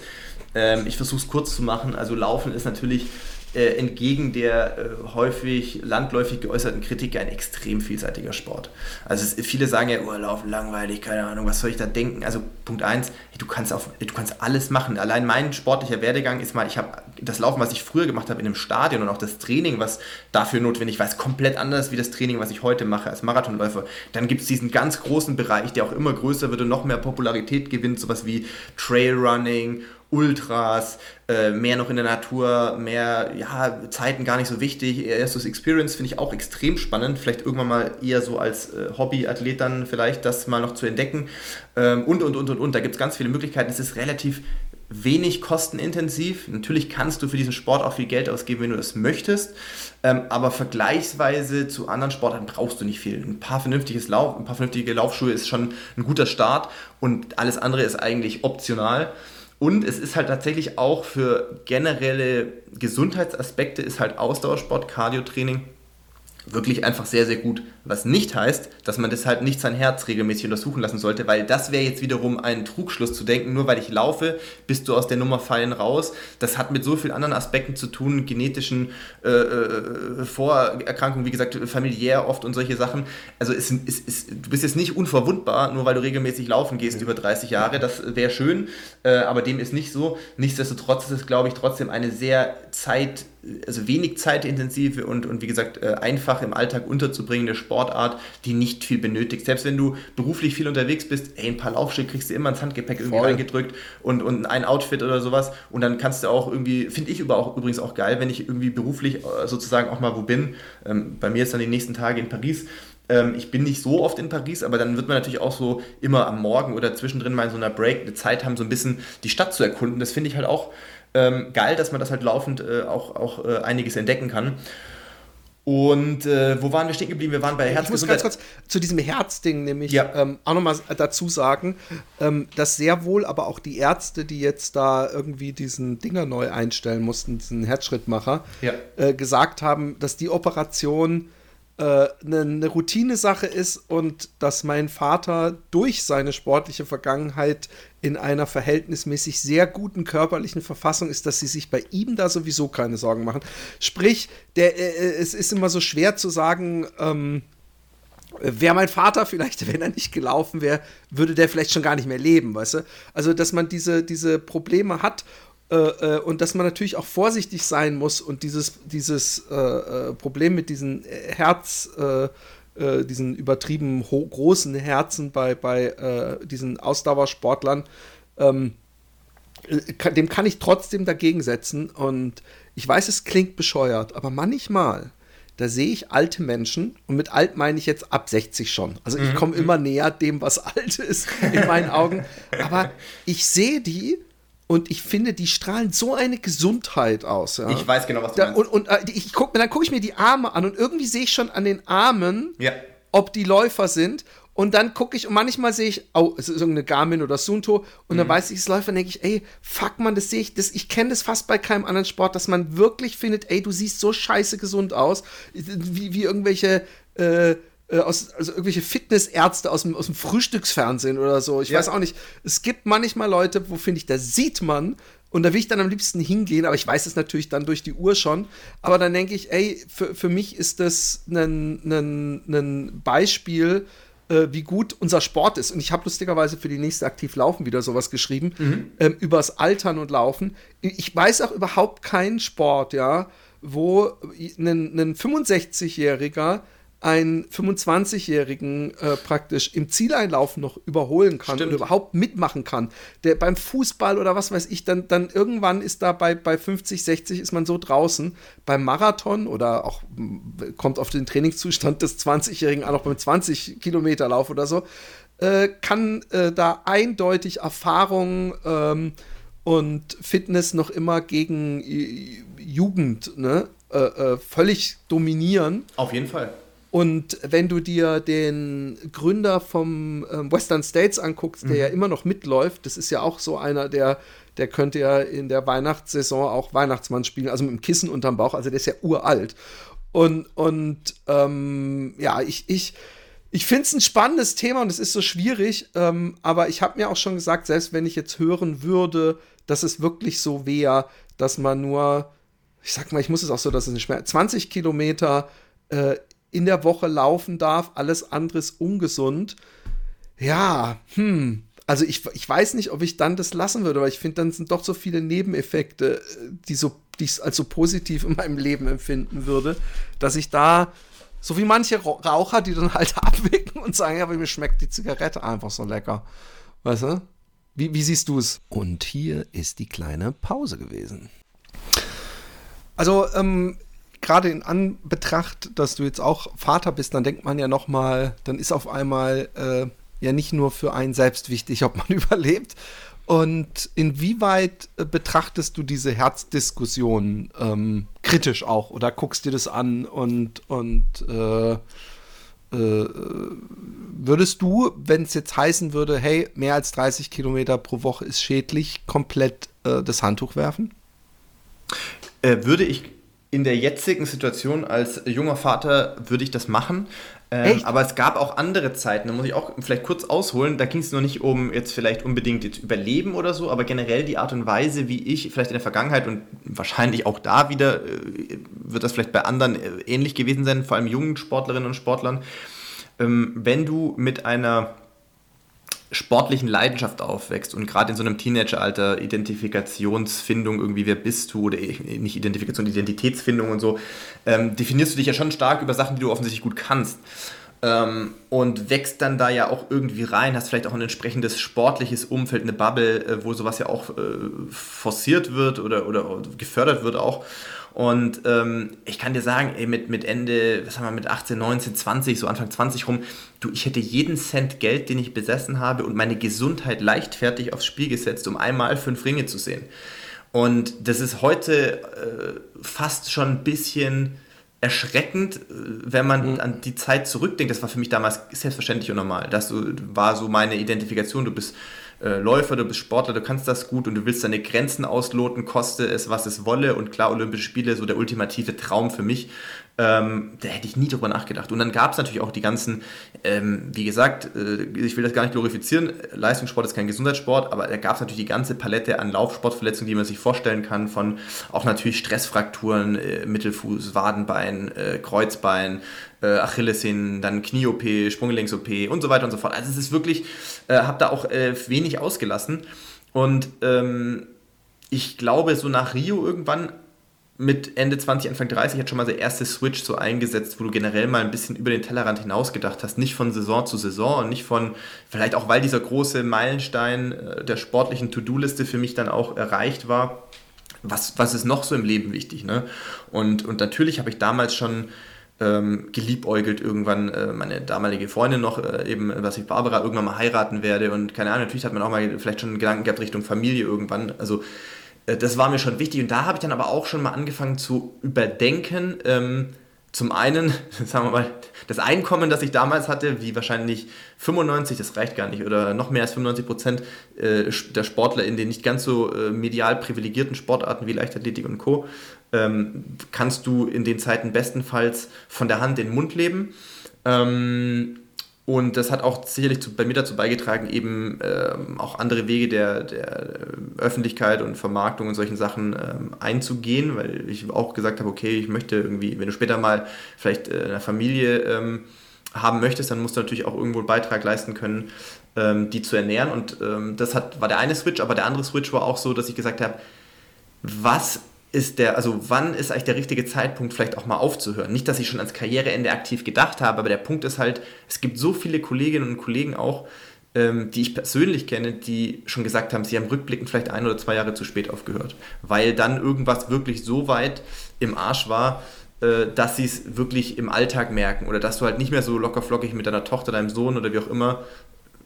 Ähm, ich versuche es kurz zu machen. Also Laufen ist natürlich äh, entgegen der äh, häufig landläufig geäußerten Kritik ein extrem vielseitiger Sport. Also es, viele sagen ja, Urlaub, oh, langweilig, keine Ahnung, was soll ich da denken? Also Punkt eins, du du kannst alles machen. Allein mein sportlicher Werdegang ist mal, ich habe das Laufen, was ich früher gemacht habe in einem Stadion und auch das Training, was dafür notwendig war, ist komplett anders wie das Training, was ich heute mache als Marathonläufer. Dann gibt es diesen ganz großen Bereich, der auch immer größer wird und noch mehr Popularität gewinnt, sowas wie Trailrunning Ultras, äh, mehr noch in der Natur, mehr, ja, Zeiten gar nicht so wichtig. Erst das Experience finde ich auch extrem spannend. Vielleicht irgendwann mal eher so als äh, Hobbyathlet dann vielleicht das mal noch zu entdecken. Ähm, und, und, und, und, und. Da gibt es ganz viele Möglichkeiten. Es ist relativ wenig kostenintensiv. Natürlich kannst du für diesen Sport auch viel Geld ausgeben, wenn du das möchtest. Ähm, aber vergleichsweise zu anderen Sportarten brauchst du nicht viel. Ein paar, vernünftiges Lauf, ein paar vernünftige Laufschuhe ist schon ein guter Start und alles andere ist eigentlich optional. Und es ist halt tatsächlich auch für generelle Gesundheitsaspekte ist halt Ausdauersport, Cardiotraining wirklich einfach sehr, sehr gut. Was nicht heißt, dass man deshalb nicht sein Herz regelmäßig untersuchen lassen sollte, weil das wäre jetzt wiederum ein Trugschluss zu denken, nur weil ich laufe, bist du aus der Nummer fallen raus. Das hat mit so vielen anderen Aspekten zu tun, genetischen äh, äh Vorerkrankungen, wie gesagt, familiär oft und solche Sachen. Also es, es, es, du bist jetzt nicht unverwundbar, nur weil du regelmäßig laufen gehst über 30 Jahre. Das wäre schön, äh, aber dem ist nicht so. Nichtsdestotrotz ist es, glaube ich, trotzdem eine sehr zeit also wenig zeitintensive und, und wie gesagt äh, einfach im Alltag unterzubringende Sportart, die nicht viel benötigt. Selbst wenn du beruflich viel unterwegs bist, ey, ein paar Laufschritte kriegst du immer ins Handgepäck irgendwie Voll. reingedrückt und, und ein Outfit oder sowas und dann kannst du auch irgendwie, finde ich auch, übrigens auch geil, wenn ich irgendwie beruflich äh, sozusagen auch mal wo bin. Ähm, bei mir ist dann die nächsten Tage in Paris ähm, ich bin nicht so oft in Paris, aber dann wird man natürlich auch so immer am Morgen oder zwischendrin mal in so einer Break eine Zeit haben, so ein bisschen die Stadt zu erkunden. Das finde ich halt auch ähm, geil, dass man das halt laufend äh, auch, auch äh, einiges entdecken kann. Und äh, wo waren wir stehen geblieben? Wir waren bei Herzgesundheit. Ich muss ganz kurz zu diesem Herzding nämlich ja. ähm, auch nochmal dazu sagen, ähm, dass sehr wohl aber auch die Ärzte, die jetzt da irgendwie diesen Dinger neu einstellen mussten, diesen Herzschrittmacher, ja. äh, gesagt haben, dass die Operation eine, äh, eine Routinesache ist und dass mein Vater durch seine sportliche Vergangenheit in einer verhältnismäßig sehr guten körperlichen Verfassung ist, dass sie sich bei ihm da sowieso keine Sorgen machen. Sprich, der, äh, äh es ist immer so schwer zu sagen, ähm, Wäre mein Vater vielleicht, wenn er nicht gelaufen wäre, würde der vielleicht schon gar nicht mehr leben, weißt du? Also, dass man diese, diese Probleme hat äh, äh, und dass man natürlich auch vorsichtig sein muss und dieses, dieses äh, äh Problem mit diesen Herz, äh, diesen übertrieben großen Herzen bei, bei diesen Ausdauersportlern, ähm, dem kann ich trotzdem dagegen setzen. Und ich weiß, es klingt bescheuert, aber manchmal, da sehe ich alte Menschen, und mit alt meine ich jetzt ab 60 schon. Also ich mhm. komme immer näher dem, was alt ist in meinen Augen. Aber ich sehe die und ich finde, die strahlen so eine Gesundheit aus. Ja. Ich weiß genau, was du da, meinst. Und, und äh, ich guck, dann gucke ich mir die Arme an und irgendwie sehe ich schon an den Armen, ja. ob die Läufer sind. Und dann gucke ich und manchmal sehe ich, oh, es ist irgendeine Garmin oder Sunto und mhm. dann weiß ich, es läuft, dann denke ich, ey, fuck man, das sehe ich, das, ich kenne das fast bei keinem anderen Sport, dass man wirklich findet, ey, du siehst so scheiße gesund aus, wie, wie irgendwelche äh, äh, aus, also irgendwelche Fitnessärzte aus dem, aus dem Frühstücksfernsehen oder so. Ich ja. weiß auch nicht. Es gibt manchmal Leute, wo finde ich, da sieht man, und da will ich dann am liebsten hingehen, aber ich weiß es natürlich dann durch die Uhr schon. Aber dann denke ich, ey, für, für mich ist das ein, Beispiel, äh, wie gut unser Sport ist. Und ich habe lustigerweise für die nächste Aktiv Laufen wieder sowas geschrieben, mhm. ähm, übers Altern und Laufen. Ich weiß auch überhaupt keinen Sport, ja, wo ein 65-Jähriger einen 25-Jährigen äh, praktisch im Zieleinlauf noch überholen kann Stimmt. und überhaupt mitmachen kann. Der beim Fußball oder was weiß ich, dann, dann irgendwann ist da bei, bei 50, 60 ist man so draußen. Beim Marathon oder auch kommt auf den Trainingszustand des 20-Jährigen an, auch beim 20 Kilometer Lauf oder so, äh, kann äh, da eindeutig Erfahrung ähm, und Fitness noch immer gegen Jugend ne, äh, äh, völlig dominieren. Auf jeden Fall. Und wenn du dir den Gründer vom ähm, Western States anguckst, der mhm. ja immer noch mitläuft, das ist ja auch so einer, der, der könnte ja in der Weihnachtssaison auch Weihnachtsmann spielen, also mit dem Kissen unterm Bauch, also der ist ja uralt. Und, und ähm, ja, ich, ich, ich finde es ein spannendes Thema und es ist so schwierig, ähm, aber ich habe mir auch schon gesagt, selbst wenn ich jetzt hören würde, dass es wirklich so wäre, dass man nur, ich sag mal, ich muss es auch so, dass es nicht mehr 20 Kilometer äh, in der Woche laufen darf, alles andere ist ungesund. Ja, hm. Also ich, ich weiß nicht, ob ich dann das lassen würde, weil ich finde, dann sind doch so viele Nebeneffekte, die, so, die ich als so positiv in meinem Leben empfinden würde, dass ich da, so wie manche Raucher, die dann halt abwicken und sagen, ja, aber mir schmeckt die Zigarette einfach so lecker. Weißt du? Wie, wie siehst du es? Und hier ist die kleine Pause gewesen. Also, ähm, gerade in Anbetracht, dass du jetzt auch Vater bist, dann denkt man ja noch mal, dann ist auf einmal äh, ja nicht nur für einen selbst wichtig, ob man überlebt. Und inwieweit äh, betrachtest du diese Herzdiskussion ähm, kritisch auch oder guckst dir das an und, und äh, äh, würdest du, wenn es jetzt heißen würde, hey, mehr als 30 Kilometer pro Woche ist schädlich, komplett äh, das Handtuch werfen? Würde ich in der jetzigen Situation als junger Vater würde ich das machen. Ähm, aber es gab auch andere Zeiten, da muss ich auch vielleicht kurz ausholen, da ging es noch nicht um jetzt vielleicht unbedingt jetzt Überleben oder so, aber generell die Art und Weise, wie ich vielleicht in der Vergangenheit und wahrscheinlich auch da wieder, äh, wird das vielleicht bei anderen äh, ähnlich gewesen sein, vor allem jungen Sportlerinnen und Sportlern, ähm, wenn du mit einer sportlichen Leidenschaft aufwächst und gerade in so einem Teenageralter Identifikationsfindung irgendwie, wer bist du oder äh, nicht Identifikation, Identitätsfindung und so, ähm, definierst du dich ja schon stark über Sachen, die du offensichtlich gut kannst. Ähm, und wächst dann da ja auch irgendwie rein, hast vielleicht auch ein entsprechendes sportliches Umfeld, eine Bubble, äh, wo sowas ja auch äh, forciert wird oder, oder gefördert wird auch. Und ähm, ich kann dir sagen, ey, mit, mit Ende, was haben wir, mit 18, 19, 20, so Anfang 20 rum, du, ich hätte jeden Cent Geld, den ich besessen habe und meine Gesundheit leichtfertig aufs Spiel gesetzt, um einmal fünf Ringe zu sehen. Und das ist heute äh, fast schon ein bisschen erschreckend, äh, wenn man mhm. an die Zeit zurückdenkt. Das war für mich damals selbstverständlich und normal. Das war so meine Identifikation. Du bist äh, Läufer, du bist Sportler, du kannst das gut und du willst deine Grenzen ausloten, koste es, was es wolle. Und klar, Olympische Spiele, so der ultimative Traum für mich. Ähm, da hätte ich nie drüber nachgedacht. Und dann gab es natürlich auch die ganzen, ähm, wie gesagt, äh, ich will das gar nicht glorifizieren, Leistungssport ist kein Gesundheitssport, aber da gab es natürlich die ganze Palette an Laufsportverletzungen, die man sich vorstellen kann, von auch natürlich Stressfrakturen, äh, Mittelfuß, Wadenbein, äh, Kreuzbein, äh, Achillessehnen, dann Knie-OP, Sprunggelenks-OP und so weiter und so fort. Also es ist wirklich, äh, habe da auch äh, wenig ausgelassen. Und ähm, ich glaube, so nach Rio irgendwann mit Ende 20, Anfang 30 hat schon mal der erste Switch so eingesetzt, wo du generell mal ein bisschen über den Tellerrand hinaus gedacht hast. Nicht von Saison zu Saison und nicht von, vielleicht auch weil dieser große Meilenstein äh, der sportlichen To-Do-Liste für mich dann auch erreicht war. Was, was ist noch so im Leben wichtig? Ne? Und, und natürlich habe ich damals schon ähm, geliebäugelt irgendwann äh, meine damalige Freundin noch, äh, eben, was ich Barbara irgendwann mal heiraten werde und keine Ahnung, natürlich hat man auch mal vielleicht schon Gedanken gehabt Richtung Familie irgendwann. Also das war mir schon wichtig und da habe ich dann aber auch schon mal angefangen zu überdenken. Ähm, zum einen, sagen wir mal, das Einkommen, das ich damals hatte, wie wahrscheinlich 95, das reicht gar nicht, oder noch mehr als 95 Prozent äh, der Sportler in den nicht ganz so äh, medial privilegierten Sportarten wie Leichtathletik und Co., ähm, kannst du in den Zeiten bestenfalls von der Hand in den Mund leben. Ähm, und das hat auch sicherlich zu, bei mir dazu beigetragen, eben ähm, auch andere Wege der, der Öffentlichkeit und Vermarktung und solchen Sachen ähm, einzugehen, weil ich auch gesagt habe, okay, ich möchte irgendwie, wenn du später mal vielleicht äh, eine Familie ähm, haben möchtest, dann musst du natürlich auch irgendwo einen Beitrag leisten können, ähm, die zu ernähren. Und ähm, das hat, war der eine Switch, aber der andere Switch war auch so, dass ich gesagt habe, was ist der, also wann ist eigentlich der richtige Zeitpunkt, vielleicht auch mal aufzuhören? Nicht, dass ich schon ans Karriereende aktiv gedacht habe, aber der Punkt ist halt, es gibt so viele Kolleginnen und Kollegen auch, ähm, die ich persönlich kenne, die schon gesagt haben, sie haben rückblickend vielleicht ein oder zwei Jahre zu spät aufgehört, weil dann irgendwas wirklich so weit im Arsch war, äh, dass sie es wirklich im Alltag merken oder dass du halt nicht mehr so lockerflockig mit deiner Tochter, deinem Sohn oder wie auch immer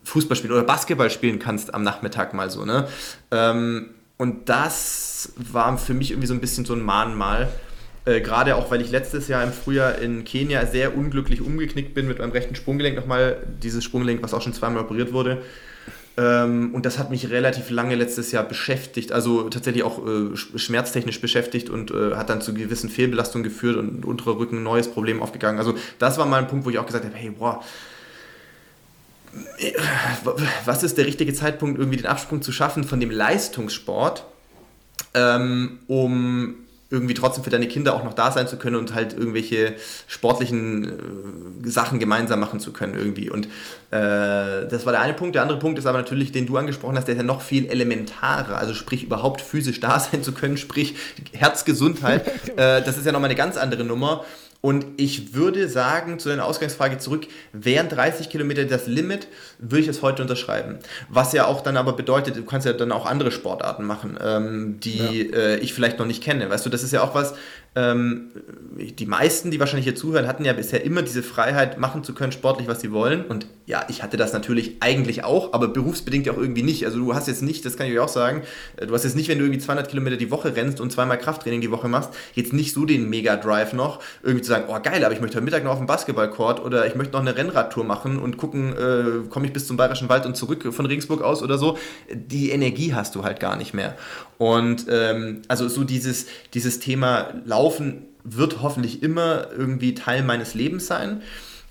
Fußball spielen oder Basketball spielen kannst am Nachmittag mal so, ne? Ähm, und das war für mich irgendwie so ein bisschen so ein Mahnmal. Äh, Gerade auch, weil ich letztes Jahr im Frühjahr in Kenia sehr unglücklich umgeknickt bin mit meinem rechten Sprunggelenk nochmal. Dieses Sprunggelenk, was auch schon zweimal operiert wurde. Ähm, und das hat mich relativ lange letztes Jahr beschäftigt, also tatsächlich auch äh, schmerztechnisch beschäftigt und äh, hat dann zu gewissen Fehlbelastungen geführt und unterer Rücken ein neues Problem aufgegangen. Also das war mal ein Punkt, wo ich auch gesagt habe, hey, boah, was ist der richtige Zeitpunkt, irgendwie den Absprung zu schaffen von dem Leistungssport, ähm, um irgendwie trotzdem für deine Kinder auch noch da sein zu können und halt irgendwelche sportlichen äh, Sachen gemeinsam machen zu können irgendwie. Und äh, das war der eine Punkt. Der andere Punkt ist aber natürlich, den du angesprochen hast, der ist ja noch viel elementarer. Also sprich, überhaupt physisch da sein zu können, sprich Herzgesundheit. äh, das ist ja nochmal eine ganz andere Nummer. Und ich würde sagen, zu deiner Ausgangsfrage zurück, wären 30 Kilometer das Limit, würde ich es heute unterschreiben. Was ja auch dann aber bedeutet, du kannst ja dann auch andere Sportarten machen, ähm, die ja. äh, ich vielleicht noch nicht kenne. Weißt du, das ist ja auch was, ähm, die meisten, die wahrscheinlich hier zuhören, hatten ja bisher immer diese Freiheit, machen zu können, sportlich, was sie wollen. Und ja, ich hatte das natürlich eigentlich auch, aber berufsbedingt auch irgendwie nicht. Also du hast jetzt nicht, das kann ich euch auch sagen, äh, du hast jetzt nicht, wenn du irgendwie 200 Kilometer die Woche rennst und zweimal Krafttraining die Woche machst, jetzt nicht so den Mega-Drive noch, irgendwie zu sagen, oh geil, aber ich möchte heute Mittag noch auf dem Basketballcourt oder ich möchte noch eine Rennradtour machen und gucken, äh, komme ich bis zum Bayerischen Wald und zurück von Regensburg aus oder so. Die Energie hast du halt gar nicht mehr. Und ähm, also so dieses, dieses Thema Laufen wird hoffentlich immer irgendwie Teil meines Lebens sein.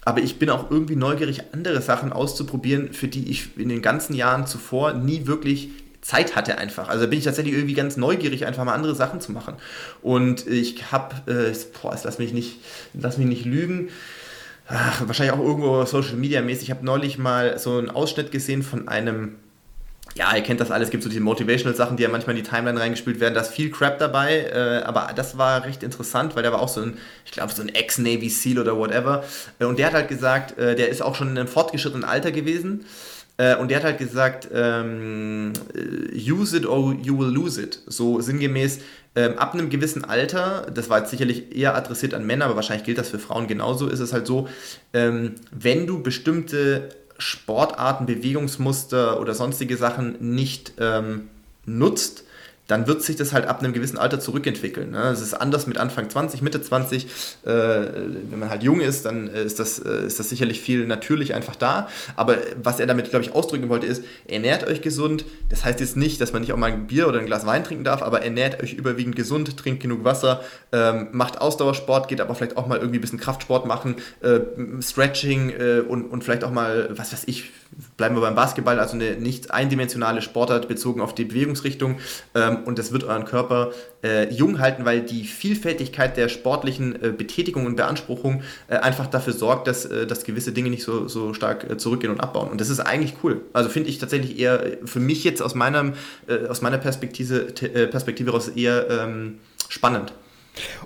Aber ich bin auch irgendwie neugierig, andere Sachen auszuprobieren, für die ich in den ganzen Jahren zuvor nie wirklich Zeit hatte einfach. Also bin ich tatsächlich irgendwie ganz neugierig, einfach mal andere Sachen zu machen. Und ich habe, äh, boah, lass mich nicht, lass mich nicht lügen, ach, wahrscheinlich auch irgendwo Social Media mäßig. Ich habe neulich mal so einen Ausschnitt gesehen von einem ja, ihr kennt das alles, es gibt so diese Motivational-Sachen, die ja manchmal in die Timeline reingespielt werden. Da ist viel Crap dabei, äh, aber das war recht interessant, weil der war auch so ein, ich glaube, so ein Ex-Navy SEAL oder whatever. Äh, und der hat halt gesagt, äh, der ist auch schon in einem fortgeschrittenen Alter gewesen. Äh, und der hat halt gesagt, ähm, äh, use it or you will lose it. So sinngemäß, ähm, ab einem gewissen Alter, das war jetzt sicherlich eher adressiert an Männer, aber wahrscheinlich gilt das für Frauen genauso, ist es halt so, ähm, wenn du bestimmte Sportarten, Bewegungsmuster oder sonstige Sachen nicht ähm, nutzt, dann wird sich das halt ab einem gewissen Alter zurückentwickeln. Ne? Es ist anders mit Anfang 20, Mitte 20. Äh, wenn man halt jung ist, dann ist das, äh, ist das sicherlich viel natürlich einfach da. Aber was er damit, glaube ich, ausdrücken wollte, ist, ernährt euch gesund. Das heißt jetzt nicht, dass man nicht auch mal ein Bier oder ein Glas Wein trinken darf, aber ernährt euch überwiegend gesund, trinkt genug Wasser, ähm, macht Ausdauersport, geht aber vielleicht auch mal irgendwie ein bisschen Kraftsport machen, äh, Stretching äh, und, und vielleicht auch mal, was weiß ich, bleiben wir beim Basketball, also eine nicht eindimensionale Sportart bezogen auf die Bewegungsrichtung. Ähm, und das wird euren Körper äh, jung halten, weil die Vielfältigkeit der sportlichen äh, Betätigung und Beanspruchung äh, einfach dafür sorgt, dass, dass gewisse Dinge nicht so, so stark zurückgehen und abbauen. Und das ist eigentlich cool. Also finde ich tatsächlich eher für mich jetzt aus, meinem, aus meiner Perspektive, Perspektive heraus eher ähm, spannend.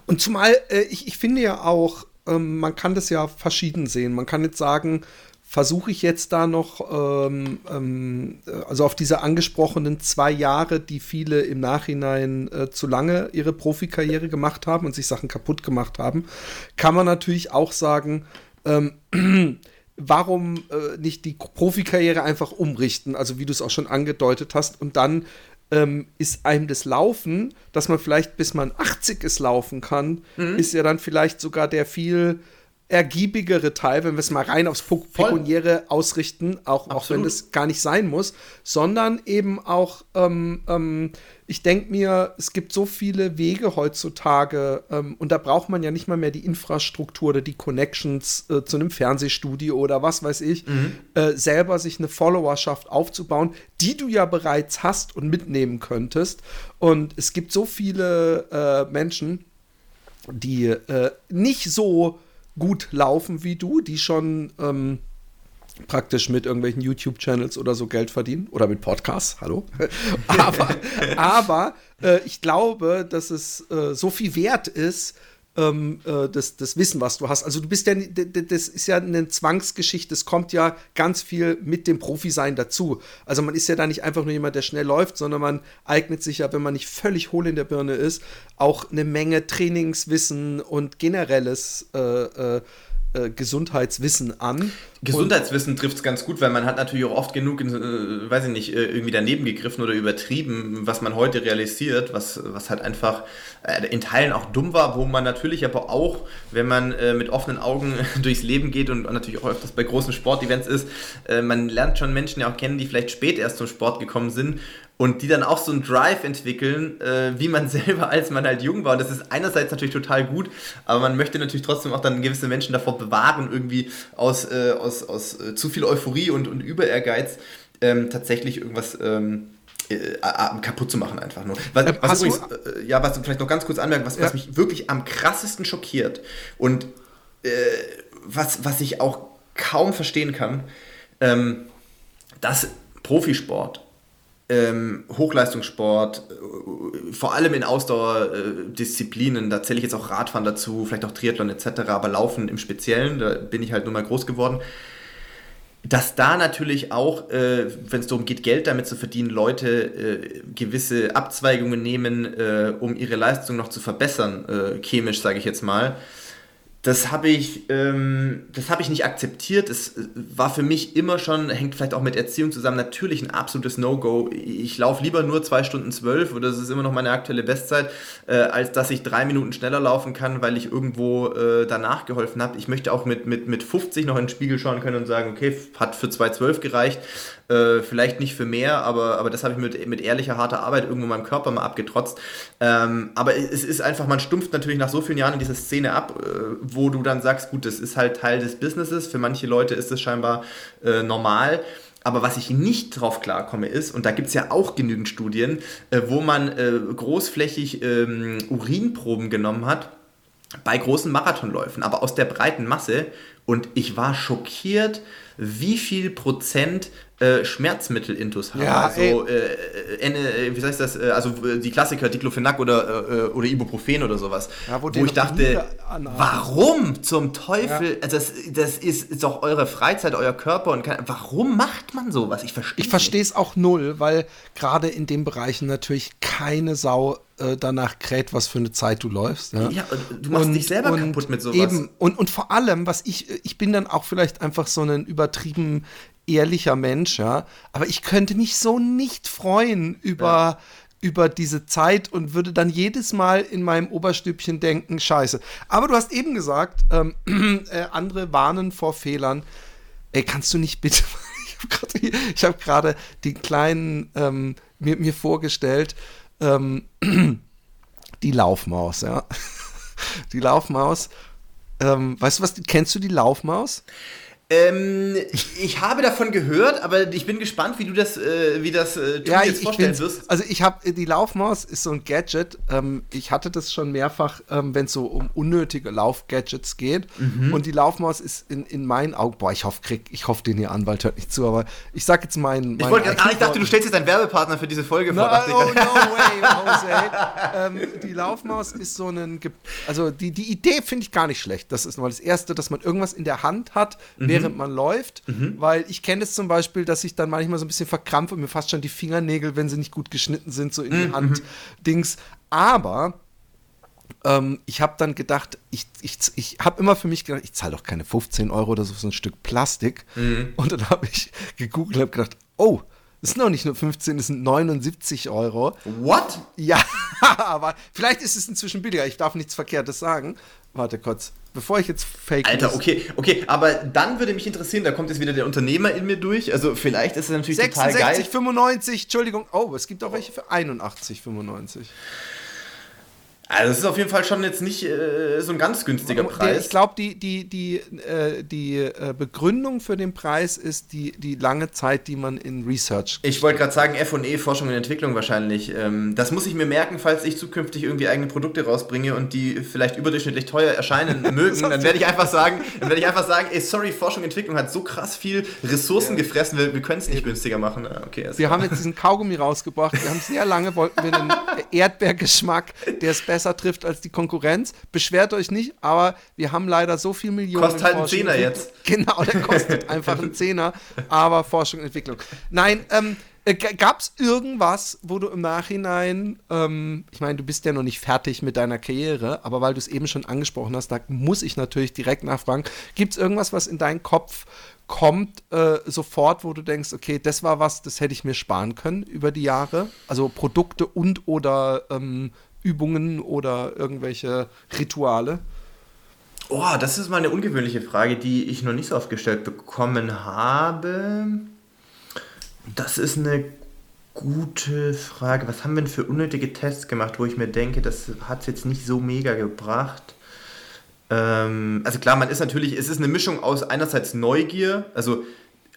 Und zumal ich, ich finde ja auch, ähm, man kann das ja verschieden sehen. Man kann jetzt sagen, versuche ich jetzt da noch, ähm, ähm, also auf diese angesprochenen zwei Jahre, die viele im Nachhinein äh, zu lange ihre Profikarriere gemacht haben und sich Sachen kaputt gemacht haben, kann man natürlich auch sagen, ähm, warum äh, nicht die Profikarriere einfach umrichten, also wie du es auch schon angedeutet hast, und dann ähm, ist einem das Laufen, dass man vielleicht bis man 80 ist laufen kann, mhm. ist ja dann vielleicht sogar der viel ergiebigere Teil, wenn wir es mal rein aufs Pekuniäre ausrichten, auch, auch wenn das gar nicht sein muss, sondern eben auch, ähm, ähm, ich denke mir, es gibt so viele Wege heutzutage ähm, und da braucht man ja nicht mal mehr die Infrastruktur oder die Connections äh, zu einem Fernsehstudio oder was weiß ich, mhm. äh, selber sich eine Followerschaft aufzubauen, die du ja bereits hast und mitnehmen könntest. Und es gibt so viele äh, Menschen, die äh, nicht so gut laufen wie du, die schon ähm, praktisch mit irgendwelchen YouTube-Channels oder so Geld verdienen oder mit Podcasts, hallo. aber aber äh, ich glaube, dass es äh, so viel wert ist, ähm, äh, das, das Wissen, was du hast. Also du bist ja, das ist ja eine Zwangsgeschichte, es kommt ja ganz viel mit dem Profi-Sein dazu. Also man ist ja da nicht einfach nur jemand, der schnell läuft, sondern man eignet sich ja, wenn man nicht völlig hohl in der Birne ist, auch eine Menge Trainingswissen und generelles äh, äh, äh, Gesundheitswissen an. Gesundheitswissen trifft es ganz gut, weil man hat natürlich auch oft genug, äh, weiß ich nicht, äh, irgendwie daneben gegriffen oder übertrieben, was man heute realisiert, was, was halt einfach äh, in Teilen auch dumm war, wo man natürlich aber auch, wenn man mit offenen Augen durchs Leben geht und natürlich auch öfters bei großen Sportevents ist, man lernt schon Menschen ja auch kennen, die vielleicht spät erst zum Sport gekommen sind und die dann auch so einen Drive entwickeln, äh, wie man selber, als man halt jung war. Und das ist einerseits natürlich total gut, aber man möchte natürlich trotzdem auch dann gewisse Menschen davor bewahren, irgendwie aus, äh, aus, aus äh, zu viel Euphorie und, und Über-Ehrgeiz ähm, tatsächlich irgendwas ähm, äh, kaputt zu machen einfach nur. Was, ähm, was übrigens, äh, ja, was vielleicht noch ganz kurz anmerken, was, ja. was mich wirklich am krassesten schockiert und äh, was, was ich auch kaum verstehen kann, ähm, dass Profisport ähm, Hochleistungssport, äh, vor allem in Ausdauerdisziplinen, da zähle ich jetzt auch Radfahren dazu, vielleicht auch Triathlon etc., aber Laufen im Speziellen, da bin ich halt nur mal groß geworden, dass da natürlich auch, äh, wenn es darum geht, Geld damit zu verdienen, Leute äh, gewisse Abzweigungen nehmen, äh, um ihre Leistung noch zu verbessern, äh, chemisch sage ich jetzt mal das habe ich, ähm, hab ich nicht akzeptiert. Es war für mich immer schon, hängt vielleicht auch mit Erziehung zusammen, natürlich ein absolutes No-Go. Ich laufe lieber nur zwei Stunden zwölf, oder das ist immer noch meine aktuelle Bestzeit, äh, als dass ich drei Minuten schneller laufen kann, weil ich irgendwo äh, danach geholfen habe. Ich möchte auch mit, mit, mit 50 noch in den Spiegel schauen können und sagen, okay, hat für 2,12 gereicht. Äh, vielleicht nicht für mehr, aber, aber das habe ich mit, mit ehrlicher, harter Arbeit irgendwo meinem Körper mal abgetrotzt. Ähm, aber es ist einfach, man stumpft natürlich nach so vielen Jahren in dieser Szene ab, äh, wo du dann sagst, gut, das ist halt Teil des Businesses. Für manche Leute ist das scheinbar äh, normal. Aber was ich nicht drauf klarkomme ist, und da gibt es ja auch genügend Studien, äh, wo man äh, großflächig ähm, Urinproben genommen hat bei großen Marathonläufen, aber aus der breiten Masse Und ich war schockiert, wie viel Prozent äh, Schmerzmittel-Intus haben. Ja, also, äh, äh, wie heißt das? Äh, also äh, die Klassiker, Diclofenac oder, äh, oder Ibuprofen oder sowas. Ja, wo wo ich dachte, warum zum Teufel? Also das, das ist, ist doch eure Freizeit, euer Körper. und kein, Warum macht man sowas? Ich verstehe Ich verstehe es auch null, weil gerade in den Bereichen natürlich keine Sau äh, danach kräht, was für eine Zeit du läufst. Ja, Ja, und du machst dich selber kaputt mit sowas. Eben. Und, und vor allem, was ich, ich bin dann auch vielleicht einfach so ein übertrieben ehrlicher Mensch, ja, aber ich könnte mich so nicht freuen über, über diese Zeit und würde dann jedes Mal in meinem Oberstübchen denken, scheiße. Aber du hast eben gesagt, ähm, äh, andere warnen vor Fehlern. Ey, kannst du nicht bitte ich habe gerade hab die kleinen ähm, mir, mir vorgestellt, ähm, die Laufmaus, ja. Die Laufmaus. Ähm, weißt du was, kennst du die Laufmaus? Ähm, ich habe davon gehört, aber ich bin gespannt, wie du das, äh, wie das äh, du jetzt vorstellen wirst. Also ich habe die Laufmaus ist so ein Gadget. Ähm, ich hatte das schon mehrfach, ähm, wenn es so um unnötige Laufgadgets geht. Mhm. Und die Laufmaus ist in, in meinen Augen, boah, ich hoffe, krieg, ich hoffe, den ihr Anwalt hört nicht zu, aber ich sag jetzt meinen. Ich, wollte, ah, ich dachte, du stellst jetzt einen Werbepartner für diese Folge vor. Dachte oh no way, Jose. ähm, die Laufmaus ist so ein, also die, die Idee finde ich gar nicht schlecht. Das ist mal das Erste, dass man irgendwas in der Hand hat, Mhm. Während man läuft. Weil ich kenne es zum Beispiel, dass ich dann manchmal so ein bisschen verkrampfe und mir fast schon die Fingernägel, wenn sie nicht gut geschnitten sind, so in Mhm. die Hand Dings. Aber ähm, ich habe dann gedacht, ich, ich, ich habe immer für mich gedacht, ich zahle doch keine 15 Euro oder so für so ein Stück Plastik. Mhm. Und dann habe ich gegoogelt und habe gedacht, oh, das sind doch nicht nur 15, das sind 79 Euro. What? Ja, aber vielleicht ist es inzwischen billiger. Ich darf nichts Verkehrtes sagen. Warte kurz, bevor ich jetzt fake Alter, okay, okay, aber dann würde mich interessieren, da kommt jetzt wieder der Unternehmer in mir durch. Also vielleicht ist es natürlich total 66, geil. 95, Entschuldigung. Oh, es gibt auch welche für 81, 95. Also das ist auf jeden Fall schon jetzt nicht äh, so ein ganz günstiger Preis. ich glaube, die, die, die, äh, die äh, Begründung für den Preis ist die, die lange Zeit, die man in Research. Ich wollte gerade sagen, F&E, Forschung und Entwicklung wahrscheinlich. Ähm, das muss ich mir merken, falls ich zukünftig irgendwie eigene Produkte rausbringe und die vielleicht überdurchschnittlich teuer erscheinen mögen. dann werde ich einfach sagen, dann werde ich einfach sagen, ey, sorry, Forschung und Entwicklung hat so krass viel Ressourcen gefressen, wir, wir können es nicht günstiger machen. Ah, Okay, also Wir haben jetzt diesen Kaugummi rausgebracht. Wir haben sehr lange, wollten wir einen Erdbeergeschmack, der es besser trifft als die Konkurrenz. Beschwert euch nicht, aber wir haben leider so viel Millionen. Kostet halt einen Zehner jetzt. Genau, der kostet einfach einen Zehner, aber Forschung und Entwicklung. Nein, ähm, gab es irgendwas, wo du im Nachhinein, ähm, ich meine, du bist ja noch nicht fertig mit deiner Karriere, aber weil du es eben schon angesprochen hast, da muss ich natürlich direkt nachfragen, gibt es irgendwas, was in deinen Kopf kommt äh, sofort, wo du denkst, okay, das war was, das hätte ich mir sparen können über die Jahre? Also Produkte und oder ähm, Übungen oder irgendwelche Rituale? Oh, das ist mal eine ungewöhnliche Frage, die ich noch nicht so oft gestellt bekommen habe. Das ist eine gute Frage. Was haben wir denn für unnötige Tests gemacht, wo ich mir denke, das hat es jetzt nicht so mega gebracht? Ähm, also klar, man ist natürlich, es ist eine Mischung aus einerseits Neugier, also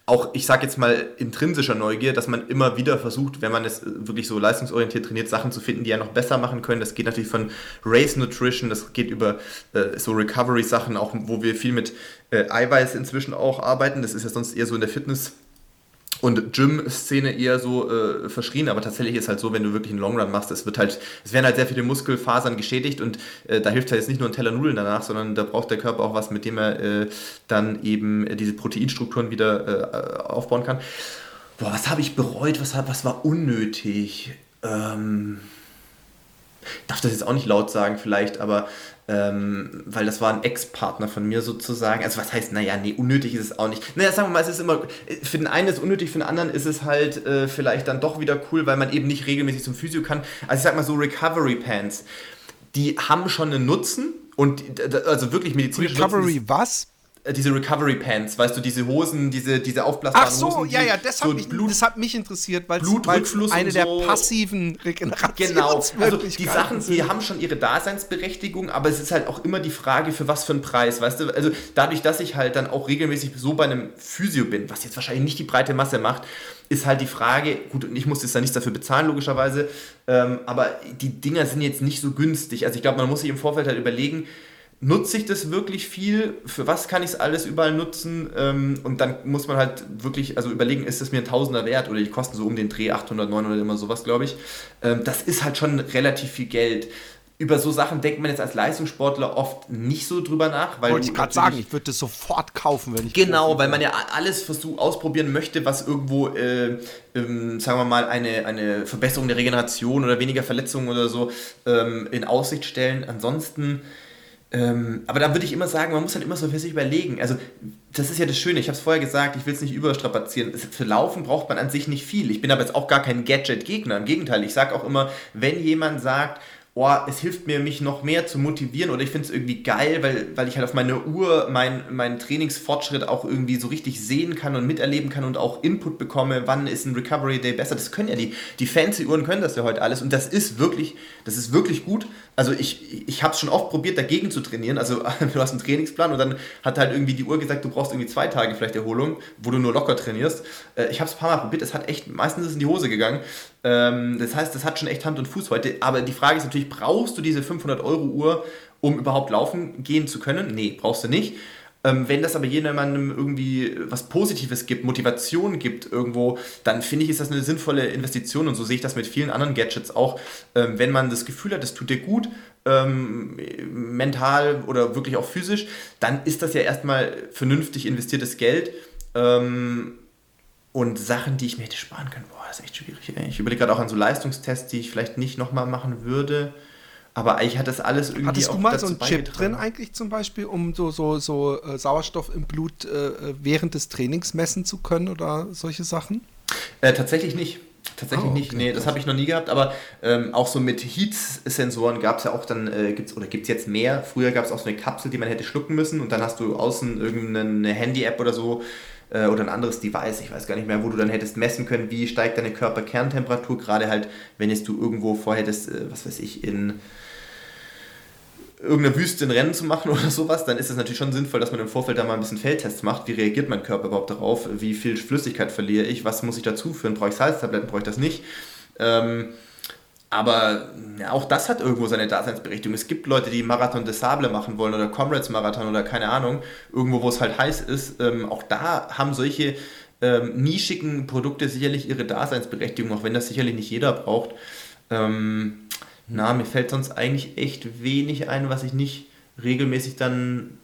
auch, ich sag jetzt mal, intrinsischer Neugier, dass man immer wieder versucht, wenn man es wirklich so leistungsorientiert trainiert, Sachen zu finden, die ja noch besser machen können. Das geht natürlich von Race Nutrition, das geht über äh, so Recovery-Sachen, auch wo wir viel mit äh, Eiweiß inzwischen auch arbeiten. Das ist ja sonst eher so in der Fitness- und Gym-Szene eher so äh, verschrien, aber tatsächlich ist halt so, wenn du wirklich einen Long Run machst, es wird halt, es werden halt sehr viele Muskelfasern geschädigt und äh, da hilft halt jetzt nicht nur ein Teller Nudeln danach, sondern da braucht der Körper auch was, mit dem er äh, dann eben äh, diese Proteinstrukturen wieder äh, aufbauen kann. Boah, was habe ich bereut? Was, was war unnötig? Ähm, ich darf das jetzt auch nicht laut sagen vielleicht, aber ähm, weil das war ein Ex-Partner von mir sozusagen. Also was heißt, naja, nee, unnötig ist es auch nicht. Naja, sagen wir mal, es ist immer, für den einen ist es unnötig, für den anderen ist es halt äh, vielleicht dann doch wieder cool, weil man eben nicht regelmäßig zum Physio kann. Also ich sag mal so Recovery Pants, die haben schon einen Nutzen und d- also wirklich medizinische Nutzen Recovery was? Äh, diese Recovery Pants, weißt du, diese Hosen, diese, diese aufblasbaren Ach so, Hosen. die ja, ja, das hat, so mich, Blut, das hat mich interessiert, weil es Blutrückfluss eine und der so. passiven Genau, also die Sachen, die haben schon ihre Daseinsberechtigung, aber es ist halt auch immer die Frage, für was für einen Preis, weißt du? Also dadurch, dass ich halt dann auch regelmäßig so bei einem Physio bin, was jetzt wahrscheinlich nicht die breite Masse macht, ist halt die Frage, gut, und ich muss jetzt da nichts dafür bezahlen, logischerweise, ähm, aber die Dinger sind jetzt nicht so günstig. Also ich glaube, man muss sich im Vorfeld halt überlegen, nutze ich das wirklich viel? Für was kann ich es alles überall nutzen? Ähm, und dann muss man halt wirklich also überlegen, ist es mir ein Tausender wert oder die kosten so um den Dreh 800, 900 immer sowas, glaube ich. Ähm, das ist halt schon relativ viel Geld über so Sachen denkt man jetzt als Leistungssportler oft nicht so drüber nach. Weil Wollte ich gerade sagen, ich würde das sofort kaufen, wenn ich. Genau, weil man ja alles versuch, ausprobieren möchte, was irgendwo, äh, ähm, sagen wir mal, eine, eine Verbesserung der Regeneration oder weniger Verletzungen oder so ähm, in Aussicht stellen. Ansonsten. Ähm, aber da würde ich immer sagen, man muss halt immer so für sich überlegen. Also, das ist ja das Schöne. Ich habe es vorher gesagt, ich will es nicht überstrapazieren. Für Laufen braucht man an sich nicht viel. Ich bin aber jetzt auch gar kein Gadget-Gegner. Im Gegenteil, ich sage auch immer, wenn jemand sagt, oh, es hilft mir, mich noch mehr zu motivieren oder ich finde es irgendwie geil, weil, weil ich halt auf meine Uhr meinen mein Trainingsfortschritt auch irgendwie so richtig sehen kann und miterleben kann und auch Input bekomme, wann ist ein Recovery Day besser. Das können ja die, die fancy Uhren können das ja heute alles und das ist wirklich, das ist wirklich gut. Also ich, ich habe es schon oft probiert, dagegen zu trainieren. Also du hast einen Trainingsplan und dann hat halt irgendwie die Uhr gesagt, du brauchst irgendwie zwei Tage vielleicht Erholung, wo du nur locker trainierst. Äh, ich habe es ein paar Mal probiert, es hat echt, meistens in die Hose gegangen. Ähm, das heißt, das hat schon echt Hand und Fuß heute. Aber die Frage ist natürlich, brauchst du diese 500 Euro Uhr, um überhaupt laufen gehen zu können? Nee, brauchst du nicht. Ähm, wenn das aber jemandem irgendwie was Positives gibt, Motivation gibt irgendwo, dann finde ich, ist das eine sinnvolle Investition und so sehe ich das mit vielen anderen Gadgets auch. Ähm, wenn man das Gefühl hat, es tut dir gut, ähm, mental oder wirklich auch physisch, dann ist das ja erstmal vernünftig investiertes Geld. Und Sachen, die ich mir hätte sparen können, boah, das ist echt schwierig. Ey. Ich überlege gerade auch an so Leistungstests, die ich vielleicht nicht nochmal machen würde. Aber eigentlich hat das alles irgendwie Hattest du mal so einen Chip drin eigentlich zum Beispiel, um so, so, so äh, Sauerstoff im Blut äh, während des Trainings messen zu können oder solche Sachen? Äh, tatsächlich nicht. Tatsächlich oh, okay. nicht. Nee, das habe ich noch nie gehabt, aber ähm, auch so mit Heat-Sensoren gab es ja auch dann, äh, gibt's, oder gibt es jetzt mehr. Früher gab es auch so eine Kapsel, die man hätte schlucken müssen und dann hast du außen irgendeine Handy-App oder so, äh, oder ein anderes Device, ich weiß gar nicht mehr, wo du dann hättest messen können, wie steigt deine Körperkerntemperatur, gerade halt, wenn jetzt du irgendwo vorhättest, äh, was weiß ich, in irgendeiner Wüste ein Rennen zu machen oder sowas, dann ist es natürlich schon sinnvoll, dass man im Vorfeld da mal ein bisschen Feldtests macht. Wie reagiert mein Körper überhaupt darauf? Wie viel Flüssigkeit verliere ich? Was muss ich dazu führen? Brauche ich Salztabletten? Brauche ich das nicht? Ähm, aber ja, auch das hat irgendwo seine Daseinsberechtigung. Es gibt Leute, die Marathon des Sable machen wollen oder Comrades Marathon oder keine Ahnung, irgendwo, wo es halt heiß ist. Ähm, auch da haben solche ähm, nischigen Produkte sicherlich ihre Daseinsberechtigung, auch wenn das sicherlich nicht jeder braucht. Ähm, na, mir fällt sonst eigentlich echt wenig ein, was ich nicht regelmäßig dann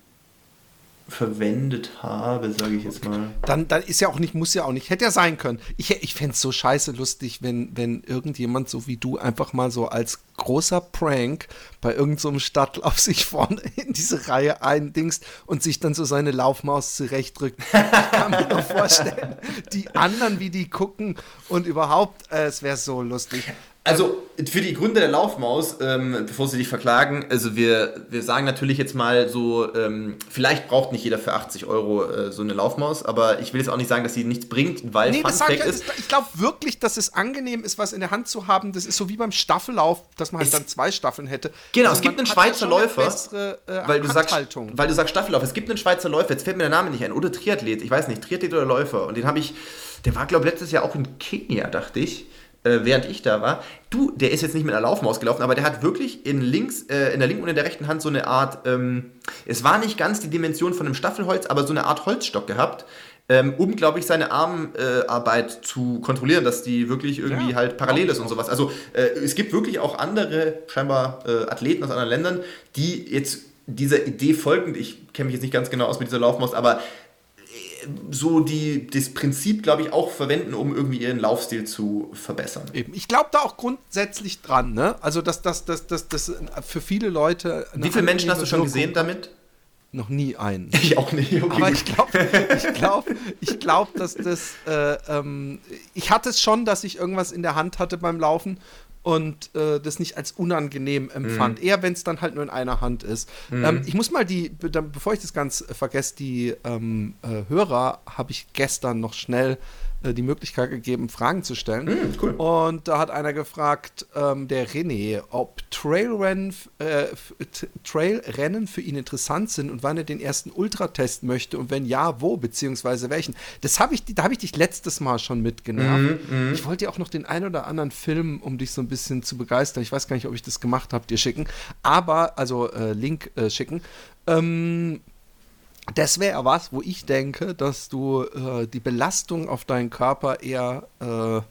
verwendet habe, sage ich jetzt mal. Dann, dann ist ja auch nicht, muss ja auch nicht, hätte ja sein können. Ich, ich fände es so scheiße lustig, wenn, wenn irgendjemand so wie du einfach mal so als großer Prank bei irgendeinem so Stadtlauf sich vorne in diese Reihe eindingst und sich dann so seine Laufmaus zurechtdrückt. Ich kann mir nur vorstellen, die anderen, wie die gucken und überhaupt, äh, es wäre so lustig. Also für die Gründe der Laufmaus, ähm, bevor sie dich verklagen, also wir, wir sagen natürlich jetzt mal so, ähm, vielleicht braucht nicht jeder für 80 Euro äh, so eine Laufmaus, aber ich will jetzt auch nicht sagen, dass sie nichts bringt, weil nee, Fun Fact ist. Ich glaube wirklich, dass es angenehm ist, was in der Hand zu haben. Das ist so wie beim Staffellauf, dass man halt dann zwei Staffeln hätte. Genau, also es gibt einen Schweizer Läufer, bessere, äh, weil, du sagst, weil du sagst Staffellauf, es gibt einen Schweizer Läufer, jetzt fällt mir der Name nicht ein, oder Triathlet, ich weiß nicht, Triathlet oder Läufer und den habe ich, der war glaube ich letztes Jahr auch in Kenia, dachte ich äh, während ich da war. Du, der ist jetzt nicht mit einer Laufmaus gelaufen, aber der hat wirklich in links, äh, in der linken und in der rechten Hand so eine Art, ähm, es war nicht ganz die Dimension von einem Staffelholz, aber so eine Art Holzstock gehabt. Ähm, um, glaube ich, seine Armarbeit zu kontrollieren, dass die wirklich irgendwie ja, halt parallel ist und sowas. Also äh, es gibt wirklich auch andere, scheinbar äh, Athleten aus anderen Ländern, die jetzt dieser Idee folgend, ich kenne mich jetzt nicht ganz genau aus mit dieser Laufmaus, aber so die, das Prinzip, glaube ich, auch verwenden, um irgendwie ihren Laufstil zu verbessern. Eben. Ich glaube da auch grundsätzlich dran, ne? Also, dass das dass, dass, dass für viele Leute. Wie viele Menschen hast du schon gesehen damit? Noch nie einen. Ich auch nicht. Okay. Aber ich glaube, ich glaube, ich glaube, dass das. Äh, ähm, ich hatte es schon, dass ich irgendwas in der Hand hatte beim Laufen und äh, das nicht als unangenehm empfand. Mhm. Eher, wenn es dann halt nur in einer Hand ist. Mhm. Ähm, ich muss mal die, bevor ich das ganz vergesse, die ähm, äh, Hörer habe ich gestern noch schnell die Möglichkeit gegeben, Fragen zu stellen. Mm, cool. Und da hat einer gefragt, ähm, der René, ob Trailrennen, äh, Trailrennen für ihn interessant sind und wann er den ersten Ultratest möchte und wenn ja, wo, beziehungsweise welchen. Das habe ich, da habe ich dich letztes Mal schon mitgenervt. Mm, mm. Ich wollte dir auch noch den ein oder anderen Film, um dich so ein bisschen zu begeistern. Ich weiß gar nicht, ob ich das gemacht habe, dir schicken. Aber, also äh, Link äh, schicken. Ähm, das wäre was, wo ich denke, dass du äh, die Belastung auf deinen Körper eher äh,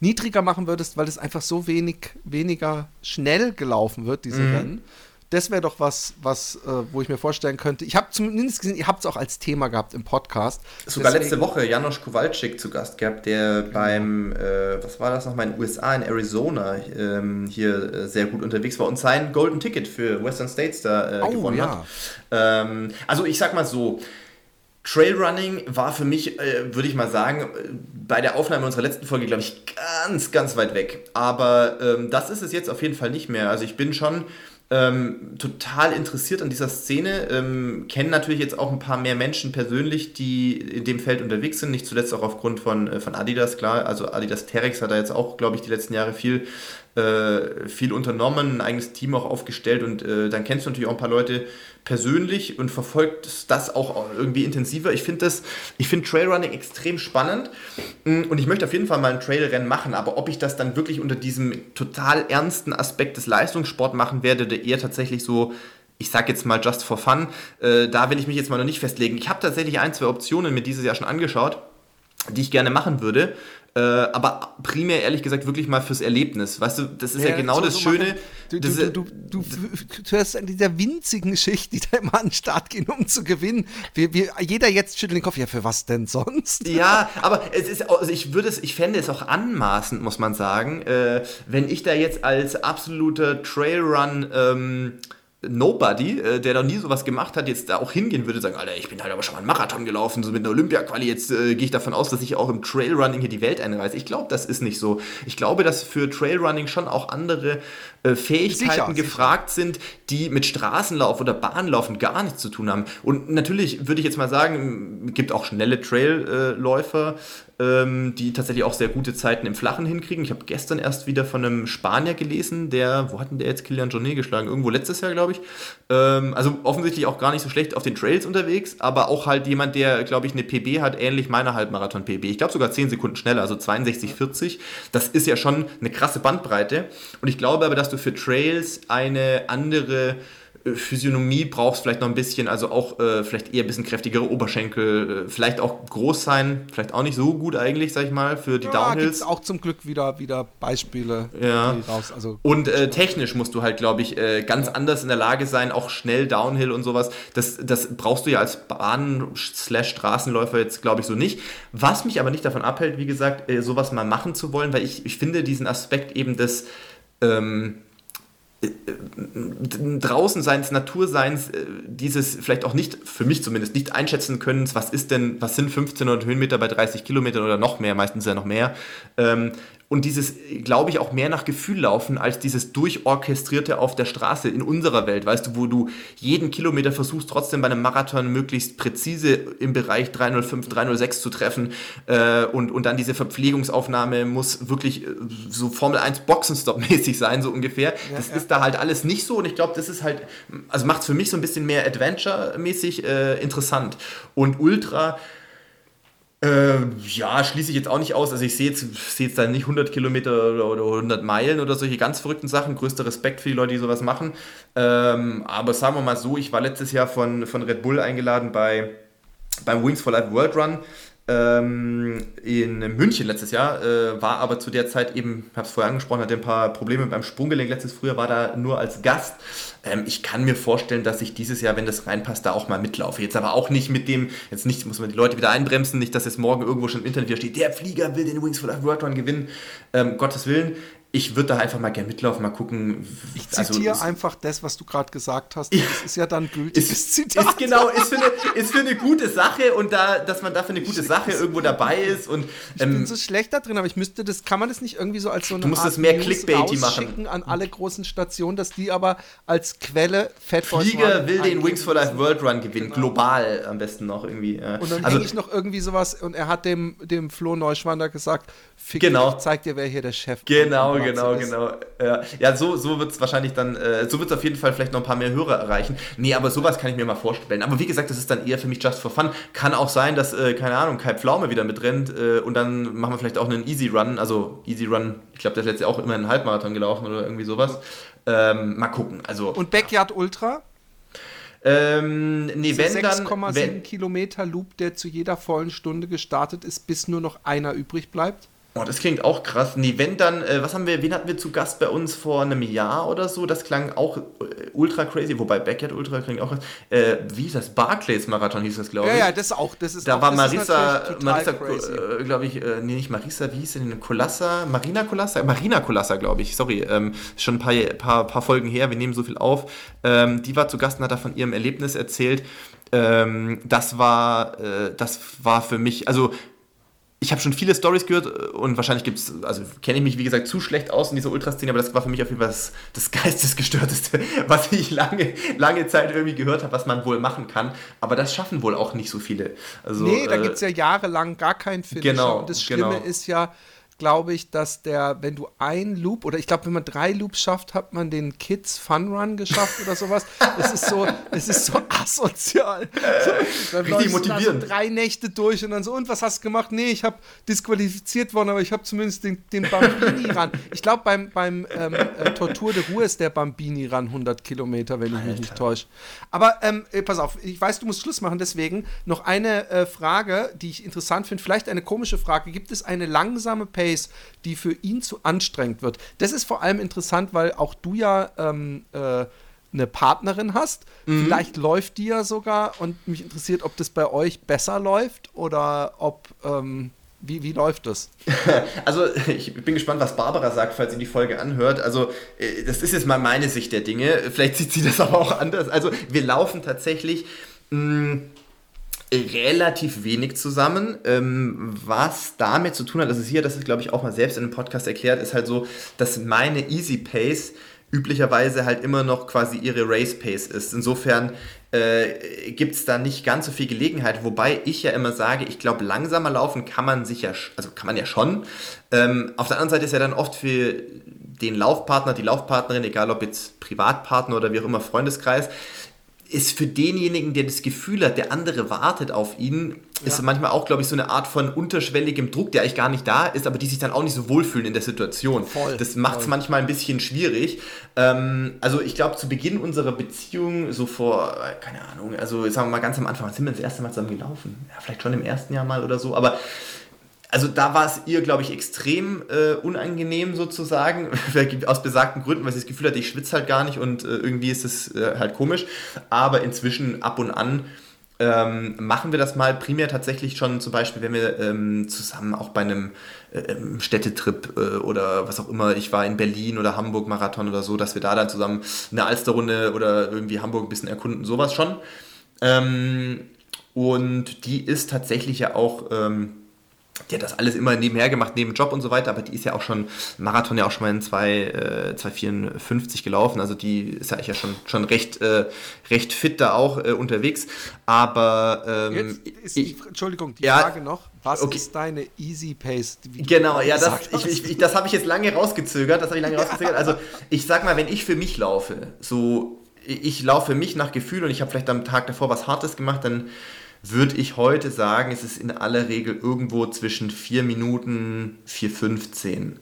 niedriger machen würdest, weil es einfach so wenig weniger schnell gelaufen wird, diese mhm. Rennen das wäre doch was, was äh, wo ich mir vorstellen könnte. Ich habe zumindest gesehen, ihr habt es auch als Thema gehabt im Podcast. Sogar Deswegen, letzte Woche Janosch Kowalczyk zu Gast gehabt, der genau. beim, äh, was war das nochmal, in den USA, in Arizona ähm, hier äh, sehr gut unterwegs war und sein Golden Ticket für Western States da äh, oh, gewonnen ja. hat. Ähm, also ich sag mal so, Trailrunning war für mich, äh, würde ich mal sagen, bei der Aufnahme unserer letzten Folge, glaube ich, ganz, ganz weit weg. Aber ähm, das ist es jetzt auf jeden Fall nicht mehr. Also ich bin schon ähm, total interessiert an dieser Szene, ähm, kennen natürlich jetzt auch ein paar mehr Menschen persönlich, die in dem Feld unterwegs sind, nicht zuletzt auch aufgrund von, äh, von Adidas, klar, also Adidas Terex hat da jetzt auch, glaube ich, die letzten Jahre viel äh, viel unternommen, ein eigenes Team auch aufgestellt. Und äh, dann kennst du natürlich auch ein paar Leute persönlich und verfolgt das auch irgendwie intensiver. Ich finde das, ich finde Trailrunning extrem spannend mm, und ich möchte auf jeden Fall mal ein Trailrennen machen, aber ob ich das dann wirklich unter diesem total ernsten Aspekt des Leistungssport machen werde, der eher tatsächlich so ich sag jetzt mal just for fun, äh, da will ich mich jetzt mal noch nicht festlegen. Ich habe tatsächlich ein, zwei Optionen mir dieses Jahr schon angeschaut, die ich gerne machen würde. Äh, aber primär, ehrlich gesagt, wirklich mal fürs Erlebnis. Weißt du, das ist ja, ja genau so, das so Schöne. Du, du, du, du, du hörst an dieser winzigen Schicht, die da immer an den Start gehen, um zu gewinnen. Wir, wir, jeder jetzt schüttelt den Kopf. Ja, für was denn sonst? Ja, aber es ist, also ich würde es, ich fände es auch anmaßend, muss man sagen, äh, wenn ich da jetzt als absoluter Trailrun ähm, Nobody, äh, der noch nie sowas gemacht hat, jetzt da auch hingehen würde, sagen, Alter, ich bin halt aber schon mal einen Marathon gelaufen, so mit einer Olympia-Quali, jetzt äh, gehe ich davon aus, dass ich auch im Trailrunning hier die Welt einreise. Ich glaube, das ist nicht so. Ich glaube, dass für Trailrunning schon auch andere äh, Fähigkeiten sicher, gefragt sicher. sind, die mit Straßenlauf oder Bahnlaufen gar nichts zu tun haben. Und natürlich würde ich jetzt mal sagen, es gibt auch schnelle Trailläufer, ähm, die tatsächlich auch sehr gute Zeiten im Flachen hinkriegen. Ich habe gestern erst wieder von einem Spanier gelesen, der, wo hat denn der jetzt Kilian Jornet geschlagen? Irgendwo letztes Jahr, glaube ich. Ähm, also offensichtlich auch gar nicht so schlecht auf den Trails unterwegs, aber auch halt jemand, der, glaube ich, eine PB hat, ähnlich meiner Halbmarathon-PB. Ich glaube sogar 10 Sekunden schneller, also 62,40. Das ist ja schon eine krasse Bandbreite. Und ich glaube aber, dass du für Trails eine andere Physiognomie brauchst vielleicht noch ein bisschen, also auch äh, vielleicht eher ein bisschen kräftigere Oberschenkel, äh, vielleicht auch groß sein, vielleicht auch nicht so gut eigentlich, sag ich mal, für die ja, Downhills. auch zum Glück wieder, wieder Beispiele ja. raus. Also, und äh, technisch musst du halt, glaube ich, äh, ganz ja. anders in der Lage sein, auch schnell Downhill und sowas. Das, das brauchst du ja als Bahn-Straßenläufer jetzt, glaube ich, so nicht. Was mich aber nicht davon abhält, wie gesagt, äh, sowas mal machen zu wollen, weil ich, ich finde diesen Aspekt eben des ähm, Draußenseins, Naturseins, äh, dieses vielleicht auch nicht, für mich zumindest, nicht einschätzen können, was ist denn, was sind 1500 Höhenmeter bei 30 Kilometern oder noch mehr, meistens ja noch mehr, ähm, und dieses, glaube ich, auch mehr nach Gefühl laufen als dieses durchorchestrierte auf der Straße in unserer Welt, weißt du, wo du jeden Kilometer versuchst, trotzdem bei einem Marathon möglichst präzise im Bereich 305, 306 zu treffen äh, und, und dann diese Verpflegungsaufnahme muss wirklich äh, so Formel 1 Boxenstopp-mäßig sein, so ungefähr. Ja, das ja. ist da halt alles nicht so und ich glaube, das ist halt, also macht es für mich so ein bisschen mehr Adventure-mäßig äh, interessant. Und Ultra, äh, ja, schließe ich jetzt auch nicht aus. Also ich sehe jetzt, sehe jetzt da nicht 100 Kilometer oder, oder 100 Meilen oder solche ganz verrückten Sachen. Größter Respekt für die Leute, die sowas machen. Ähm, aber sagen wir mal so, ich war letztes Jahr von, von Red Bull eingeladen bei, beim Wings for Life World Run ähm, in München letztes Jahr, äh, war aber zu der Zeit eben, habe es vorher angesprochen, hatte ein paar Probleme beim Sprunggelenk letztes Frühjahr, war da nur als Gast. Ähm, ich kann mir vorstellen, dass ich dieses Jahr, wenn das reinpasst, da auch mal mitlaufe. Jetzt aber auch nicht mit dem, jetzt nicht, muss man die Leute wieder einbremsen, nicht, dass jetzt morgen irgendwo schon im Internet wieder steht, der Flieger will den Wings for Life World Run gewinnen. Ähm, Gottes Willen. Ich würde da einfach mal gerne mitlaufen, mal gucken. Ich zitiere also, einfach das, was du gerade gesagt hast. Das ist ja dann gültiges ist, Zitat. Ist genau, ist für, eine, ist für eine gute Sache und da, dass man da für eine gute Sache irgendwo dabei ist. Und, ich ähm, bin so schlecht da drin, aber ich müsste das, kann man das nicht irgendwie so als so eine du musst Art das mehr Clickbaity machen. an alle großen Stationen, dass die aber als Quelle Fatboys Flieger will den Wings for Life World Run gewinnen, genau. global am besten noch irgendwie. Und dann also, ich noch irgendwie sowas und er hat dem, dem Flo Neuschwander gesagt, Fick genau. ich zeig dir, wer hier der Chef Genau, genau, genau. Ja, ja so, so wird es wahrscheinlich dann, äh, so wird es auf jeden Fall vielleicht noch ein paar mehr Hörer erreichen. Nee, aber sowas kann ich mir mal vorstellen. Aber wie gesagt, das ist dann eher für mich just for fun. Kann auch sein, dass, äh, keine Ahnung, Kai Pflaume wieder mitrennt äh, und dann machen wir vielleicht auch einen Easy Run. Also Easy Run, ich glaube, der ist letztes Jahr auch immer einen Halbmarathon gelaufen oder irgendwie sowas. Ähm, mal gucken. Also, und Backyard Ultra? Ähm, nee, wenn 6,7 Kilometer Loop, der zu jeder vollen Stunde gestartet ist, bis nur noch einer übrig bleibt? Oh, das klingt auch krass. Nee, wenn dann, äh, was haben wir, wen hatten wir zu Gast bei uns vor einem Jahr oder so? Das klang auch äh, ultra crazy, wobei Backyard Ultra klingt auch krass. Äh, wie hieß das? Barclays Marathon hieß das, glaube ich. Ja, ja, das auch. Das ist da auch, war Marisa, Marisa glaube ich, äh, nee, nicht Marisa, wie hieß denn? Colassa? Marina Colassa? Marina Colassa, glaube ich, sorry. Ähm, schon ein paar, paar, paar Folgen her, wir nehmen so viel auf. Ähm, die war zu Gast und hat da von ihrem Erlebnis erzählt. Ähm, das war, äh, das war für mich, also ich habe schon viele Stories gehört äh, und wahrscheinlich gibt es, also kenne ich mich wie gesagt zu schlecht aus in dieser Ultraszene, aber das war für mich auf jeden Fall das, das Geistesgestörteste, was ich lange, lange Zeit irgendwie gehört habe, was man wohl machen kann. Aber das schaffen wohl auch nicht so viele. Also, nee, da äh, gibt es ja jahrelang gar keinen Finisher. Genau, und das Schlimme genau. ist ja, glaube ich, dass der, wenn du ein Loop oder ich glaube, wenn man drei Loops schafft, hat man den Kids Fun Run geschafft oder sowas. Es ist so, es ist so asozial. So, Richtig motivierend. So drei Nächte durch und dann so, und was hast du gemacht? Nee, ich habe disqualifiziert worden, aber ich habe zumindest den, den Bambini Run. Ich glaube, beim, beim ähm, äh, Tortur de Ruhe ist der Bambini Run 100 Kilometer, wenn ich Alter. mich nicht täusche. Aber ähm, äh, pass auf, ich weiß, du musst Schluss machen, deswegen noch eine äh, Frage, die ich interessant finde, vielleicht eine komische Frage. Gibt es eine langsame Pace Pace, die für ihn zu anstrengend wird. Das ist vor allem interessant, weil auch du ja ähm, äh, eine Partnerin hast. Mhm. Vielleicht läuft die ja sogar und mich interessiert, ob das bei euch besser läuft oder ob. Ähm, wie, wie läuft das? Also, ich bin gespannt, was Barbara sagt, falls sie die Folge anhört. Also, äh, das ist jetzt mal meine Sicht der Dinge. Vielleicht sieht sie das aber auch anders. Also, wir laufen tatsächlich. Mh, mm, relativ wenig zusammen. Ähm, was damit zu tun hat, das ist hier, das ist glaube ich auch mal selbst in einem Podcast erklärt, ist halt so, dass meine Easy Pace üblicherweise halt immer noch quasi ihre Race Pace ist. Insofern äh, gibt es da nicht ganz so viel Gelegenheit, wobei ich ja immer sage, ich glaube, langsamer laufen kann man sicher, also kann man ja schon. Ähm, auf der anderen Seite ist ja dann oft für den Laufpartner, die Laufpartnerin, egal ob jetzt Privatpartner oder wie auch immer Freundeskreis, ist für denjenigen, der das Gefühl hat, der andere wartet auf ihn, ja. ist manchmal auch, glaube ich, so eine Art von unterschwelligem Druck, der eigentlich gar nicht da ist, aber die sich dann auch nicht so wohlfühlen in der Situation. Voll, das macht es manchmal ein bisschen schwierig. Ähm, also ich glaube, zu Beginn unserer Beziehung, so vor, äh, keine Ahnung, also sagen wir mal ganz am Anfang, sind wir das erste Mal zusammen gelaufen? Ja, vielleicht schon im ersten Jahr mal oder so, aber also da war es ihr, glaube ich, extrem äh, unangenehm sozusagen, aus besagten Gründen, weil sie das Gefühl hatte, ich schwitze halt gar nicht und äh, irgendwie ist es äh, halt komisch. Aber inzwischen ab und an ähm, machen wir das mal primär tatsächlich schon zum Beispiel, wenn wir ähm, zusammen auch bei einem äh, ähm, Städtetrip äh, oder was auch immer, ich war in Berlin oder Hamburg Marathon oder so, dass wir da dann zusammen eine Alsterrunde oder irgendwie Hamburg ein bisschen erkunden, sowas schon. Ähm, und die ist tatsächlich ja auch ähm, die hat das alles immer nebenher gemacht, neben Job und so weiter, aber die ist ja auch schon, Marathon ja auch schon mal in 2,54 äh, gelaufen, also die ist ja eigentlich ja schon, schon recht, äh, recht fit da auch äh, unterwegs, aber... Ähm, Jetzt ist die, Entschuldigung, die ja, Frage noch, was okay. ist deine Easy Pace? Genau, ja, das, ich, ich, das habe ich jetzt lange rausgezögert, das habe ich lange rausgezögert, also ich sag mal, wenn ich für mich laufe, so, ich laufe mich nach Gefühl und ich habe vielleicht am Tag davor was Hartes gemacht, dann würde ich heute sagen, es ist in aller Regel irgendwo zwischen 4 Minuten, 4,15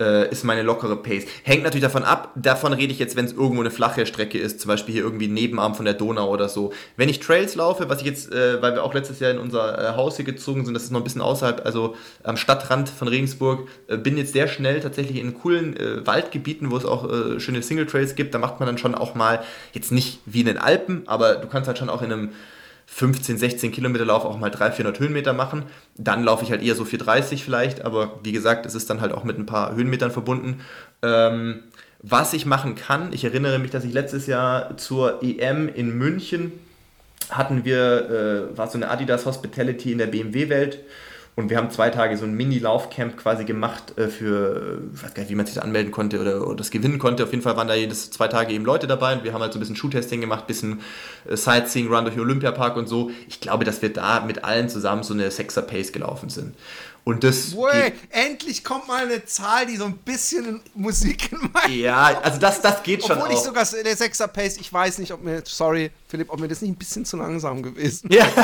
äh, ist meine lockere Pace. Hängt natürlich davon ab, davon rede ich jetzt, wenn es irgendwo eine flache Strecke ist, zum Beispiel hier irgendwie Nebenarm von der Donau oder so. Wenn ich Trails laufe, was ich jetzt, äh, weil wir auch letztes Jahr in unser äh, Haus hier gezogen sind, das ist noch ein bisschen außerhalb, also am Stadtrand von Regensburg, äh, bin jetzt sehr schnell tatsächlich in coolen äh, Waldgebieten, wo es auch äh, schöne Single Trails gibt, da macht man dann schon auch mal, jetzt nicht wie in den Alpen, aber du kannst halt schon auch in einem 15, 16 Kilometer Lauf auch mal 300, 400 Höhenmeter machen. Dann laufe ich halt eher so 430 vielleicht, aber wie gesagt, es ist dann halt auch mit ein paar Höhenmetern verbunden. Ähm, was ich machen kann, ich erinnere mich, dass ich letztes Jahr zur EM in München hatten wir, äh, war so eine Adidas Hospitality in der BMW-Welt und wir haben zwei Tage so ein Mini-Laufcamp quasi gemacht äh, für, ich weiß gar nicht, wie man sich da anmelden konnte oder, oder, das gewinnen konnte. Auf jeden Fall waren da jedes zwei Tage eben Leute dabei und wir haben halt so ein bisschen Schuhtesting gemacht, bisschen äh, Sightseeing, Run durch den Olympiapark und so. Ich glaube, dass wir da mit allen zusammen so eine Sechser-Pace gelaufen sind. Und das. Wey, endlich kommt mal eine Zahl, die so ein bisschen Musik in mein Ja, also das, das geht schon. Obwohl ich sogar der Sechser Pace, ich weiß nicht, ob mir, sorry, Philipp, ob mir das nicht ein bisschen zu langsam gewesen. Ja.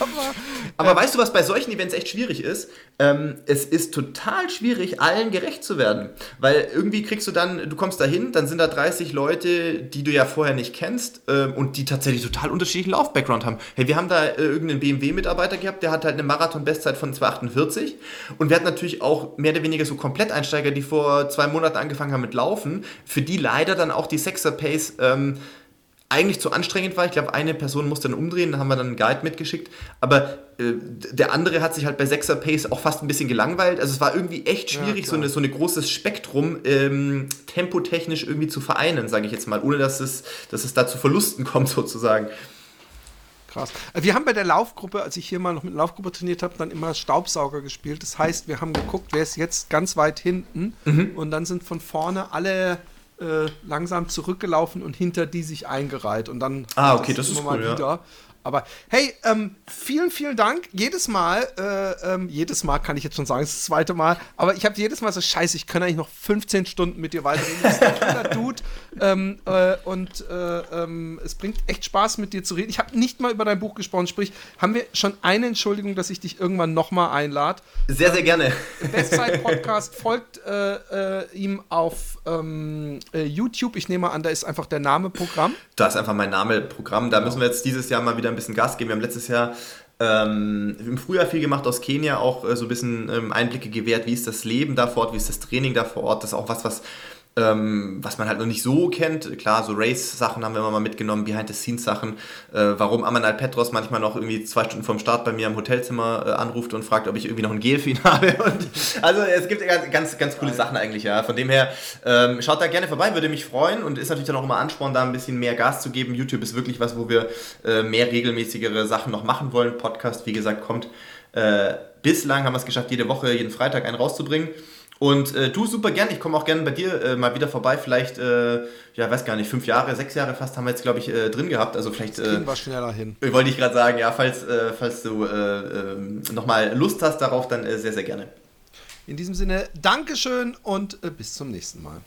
aber, aber äh, weißt du, was bei solchen Events echt schwierig ist? Ähm, es ist total schwierig, allen gerecht zu werden. Weil irgendwie kriegst du dann, du kommst da hin, dann sind da 30 Leute, die du ja vorher nicht kennst äh, und die tatsächlich total unterschiedlichen Lauf-Background haben. Hey, wir haben da äh, irgendeinen BMW-Mitarbeiter gehabt, der hat halt eine Marathon-Bestzeit von 2,48 und wir hatten natürlich auch mehr oder weniger so Kompletteinsteiger, die vor zwei Monaten angefangen haben mit Laufen, für die leider dann auch die Sexer-Pace ähm, eigentlich zu anstrengend war. Ich glaube, eine Person musste dann umdrehen, da haben wir dann einen Guide mitgeschickt. Aber äh, der andere hat sich halt bei 6er Pace auch fast ein bisschen gelangweilt. Also es war irgendwie echt schwierig, ja, so, eine, so ein großes Spektrum ähm, tempotechnisch irgendwie zu vereinen, sage ich jetzt mal, ohne dass es, dass es da zu Verlusten kommt sozusagen. Krass. Äh, wir haben bei der Laufgruppe, als ich hier mal noch mit der Laufgruppe trainiert habe, dann immer Staubsauger gespielt. Das heißt, wir haben geguckt, wer ist jetzt ganz weit hinten mhm. und dann sind von vorne alle äh, langsam zurückgelaufen und hinter die sich eingereiht. Und dann ah, okay, das, das ist cool, wieder. Ja. Aber hey, ähm, vielen, vielen Dank. Jedes Mal, äh, ähm, jedes Mal kann ich jetzt schon sagen, es ist das zweite Mal, aber ich habe jedes Mal so, scheiße, ich kann eigentlich noch 15 Stunden mit dir weiterreden. Du bist ein cooler Dude ähm, äh, und äh, ähm, es bringt echt Spaß, mit dir zu reden. Ich habe nicht mal über dein Buch gesprochen, sprich, haben wir schon eine Entschuldigung, dass ich dich irgendwann nochmal einlade. Sehr, sehr gerne. Bestzeit-Podcast folgt äh, äh, ihm auf ähm, äh, YouTube. Ich nehme an, da ist einfach der Name Programm. Da ist einfach mein Name Programm. Da müssen wir jetzt dieses Jahr mal wieder ein bisschen Gas geben. Wir haben letztes Jahr ähm, im Frühjahr viel gemacht aus Kenia, auch äh, so ein bisschen ähm, Einblicke gewährt, wie ist das Leben da vor Ort, wie ist das Training da vor Ort. Das ist auch was, was ähm, was man halt noch nicht so kennt. Klar, so Race-Sachen haben wir immer mal mitgenommen, Behind-the-Scenes-Sachen. Äh, warum Amanal Petros manchmal noch irgendwie zwei Stunden vorm Start bei mir im Hotelzimmer äh, anruft und fragt, ob ich irgendwie noch ein Gel für ihn habe. Und, also es gibt ganz, ganz, ganz coole Sachen eigentlich, ja. Von dem her, ähm, schaut da gerne vorbei, würde mich freuen und ist natürlich dann auch immer Ansporn, da ein bisschen mehr Gas zu geben. YouTube ist wirklich was, wo wir äh, mehr regelmäßigere Sachen noch machen wollen. Podcast, wie gesagt, kommt. Äh, bislang haben wir es geschafft, jede Woche, jeden Freitag einen rauszubringen. Und äh, du super gern, ich komme auch gerne bei dir äh, mal wieder vorbei. Vielleicht, äh, ja, weiß gar nicht, fünf Jahre, sechs Jahre fast haben wir jetzt, glaube ich, äh, drin gehabt. Also vielleicht. Das kriegen wir schneller hin. Wollte ich gerade sagen, ja, falls, äh, falls du äh, ähm, nochmal Lust hast darauf, dann sehr, sehr gerne. In diesem Sinne, Dankeschön und bis zum nächsten Mal.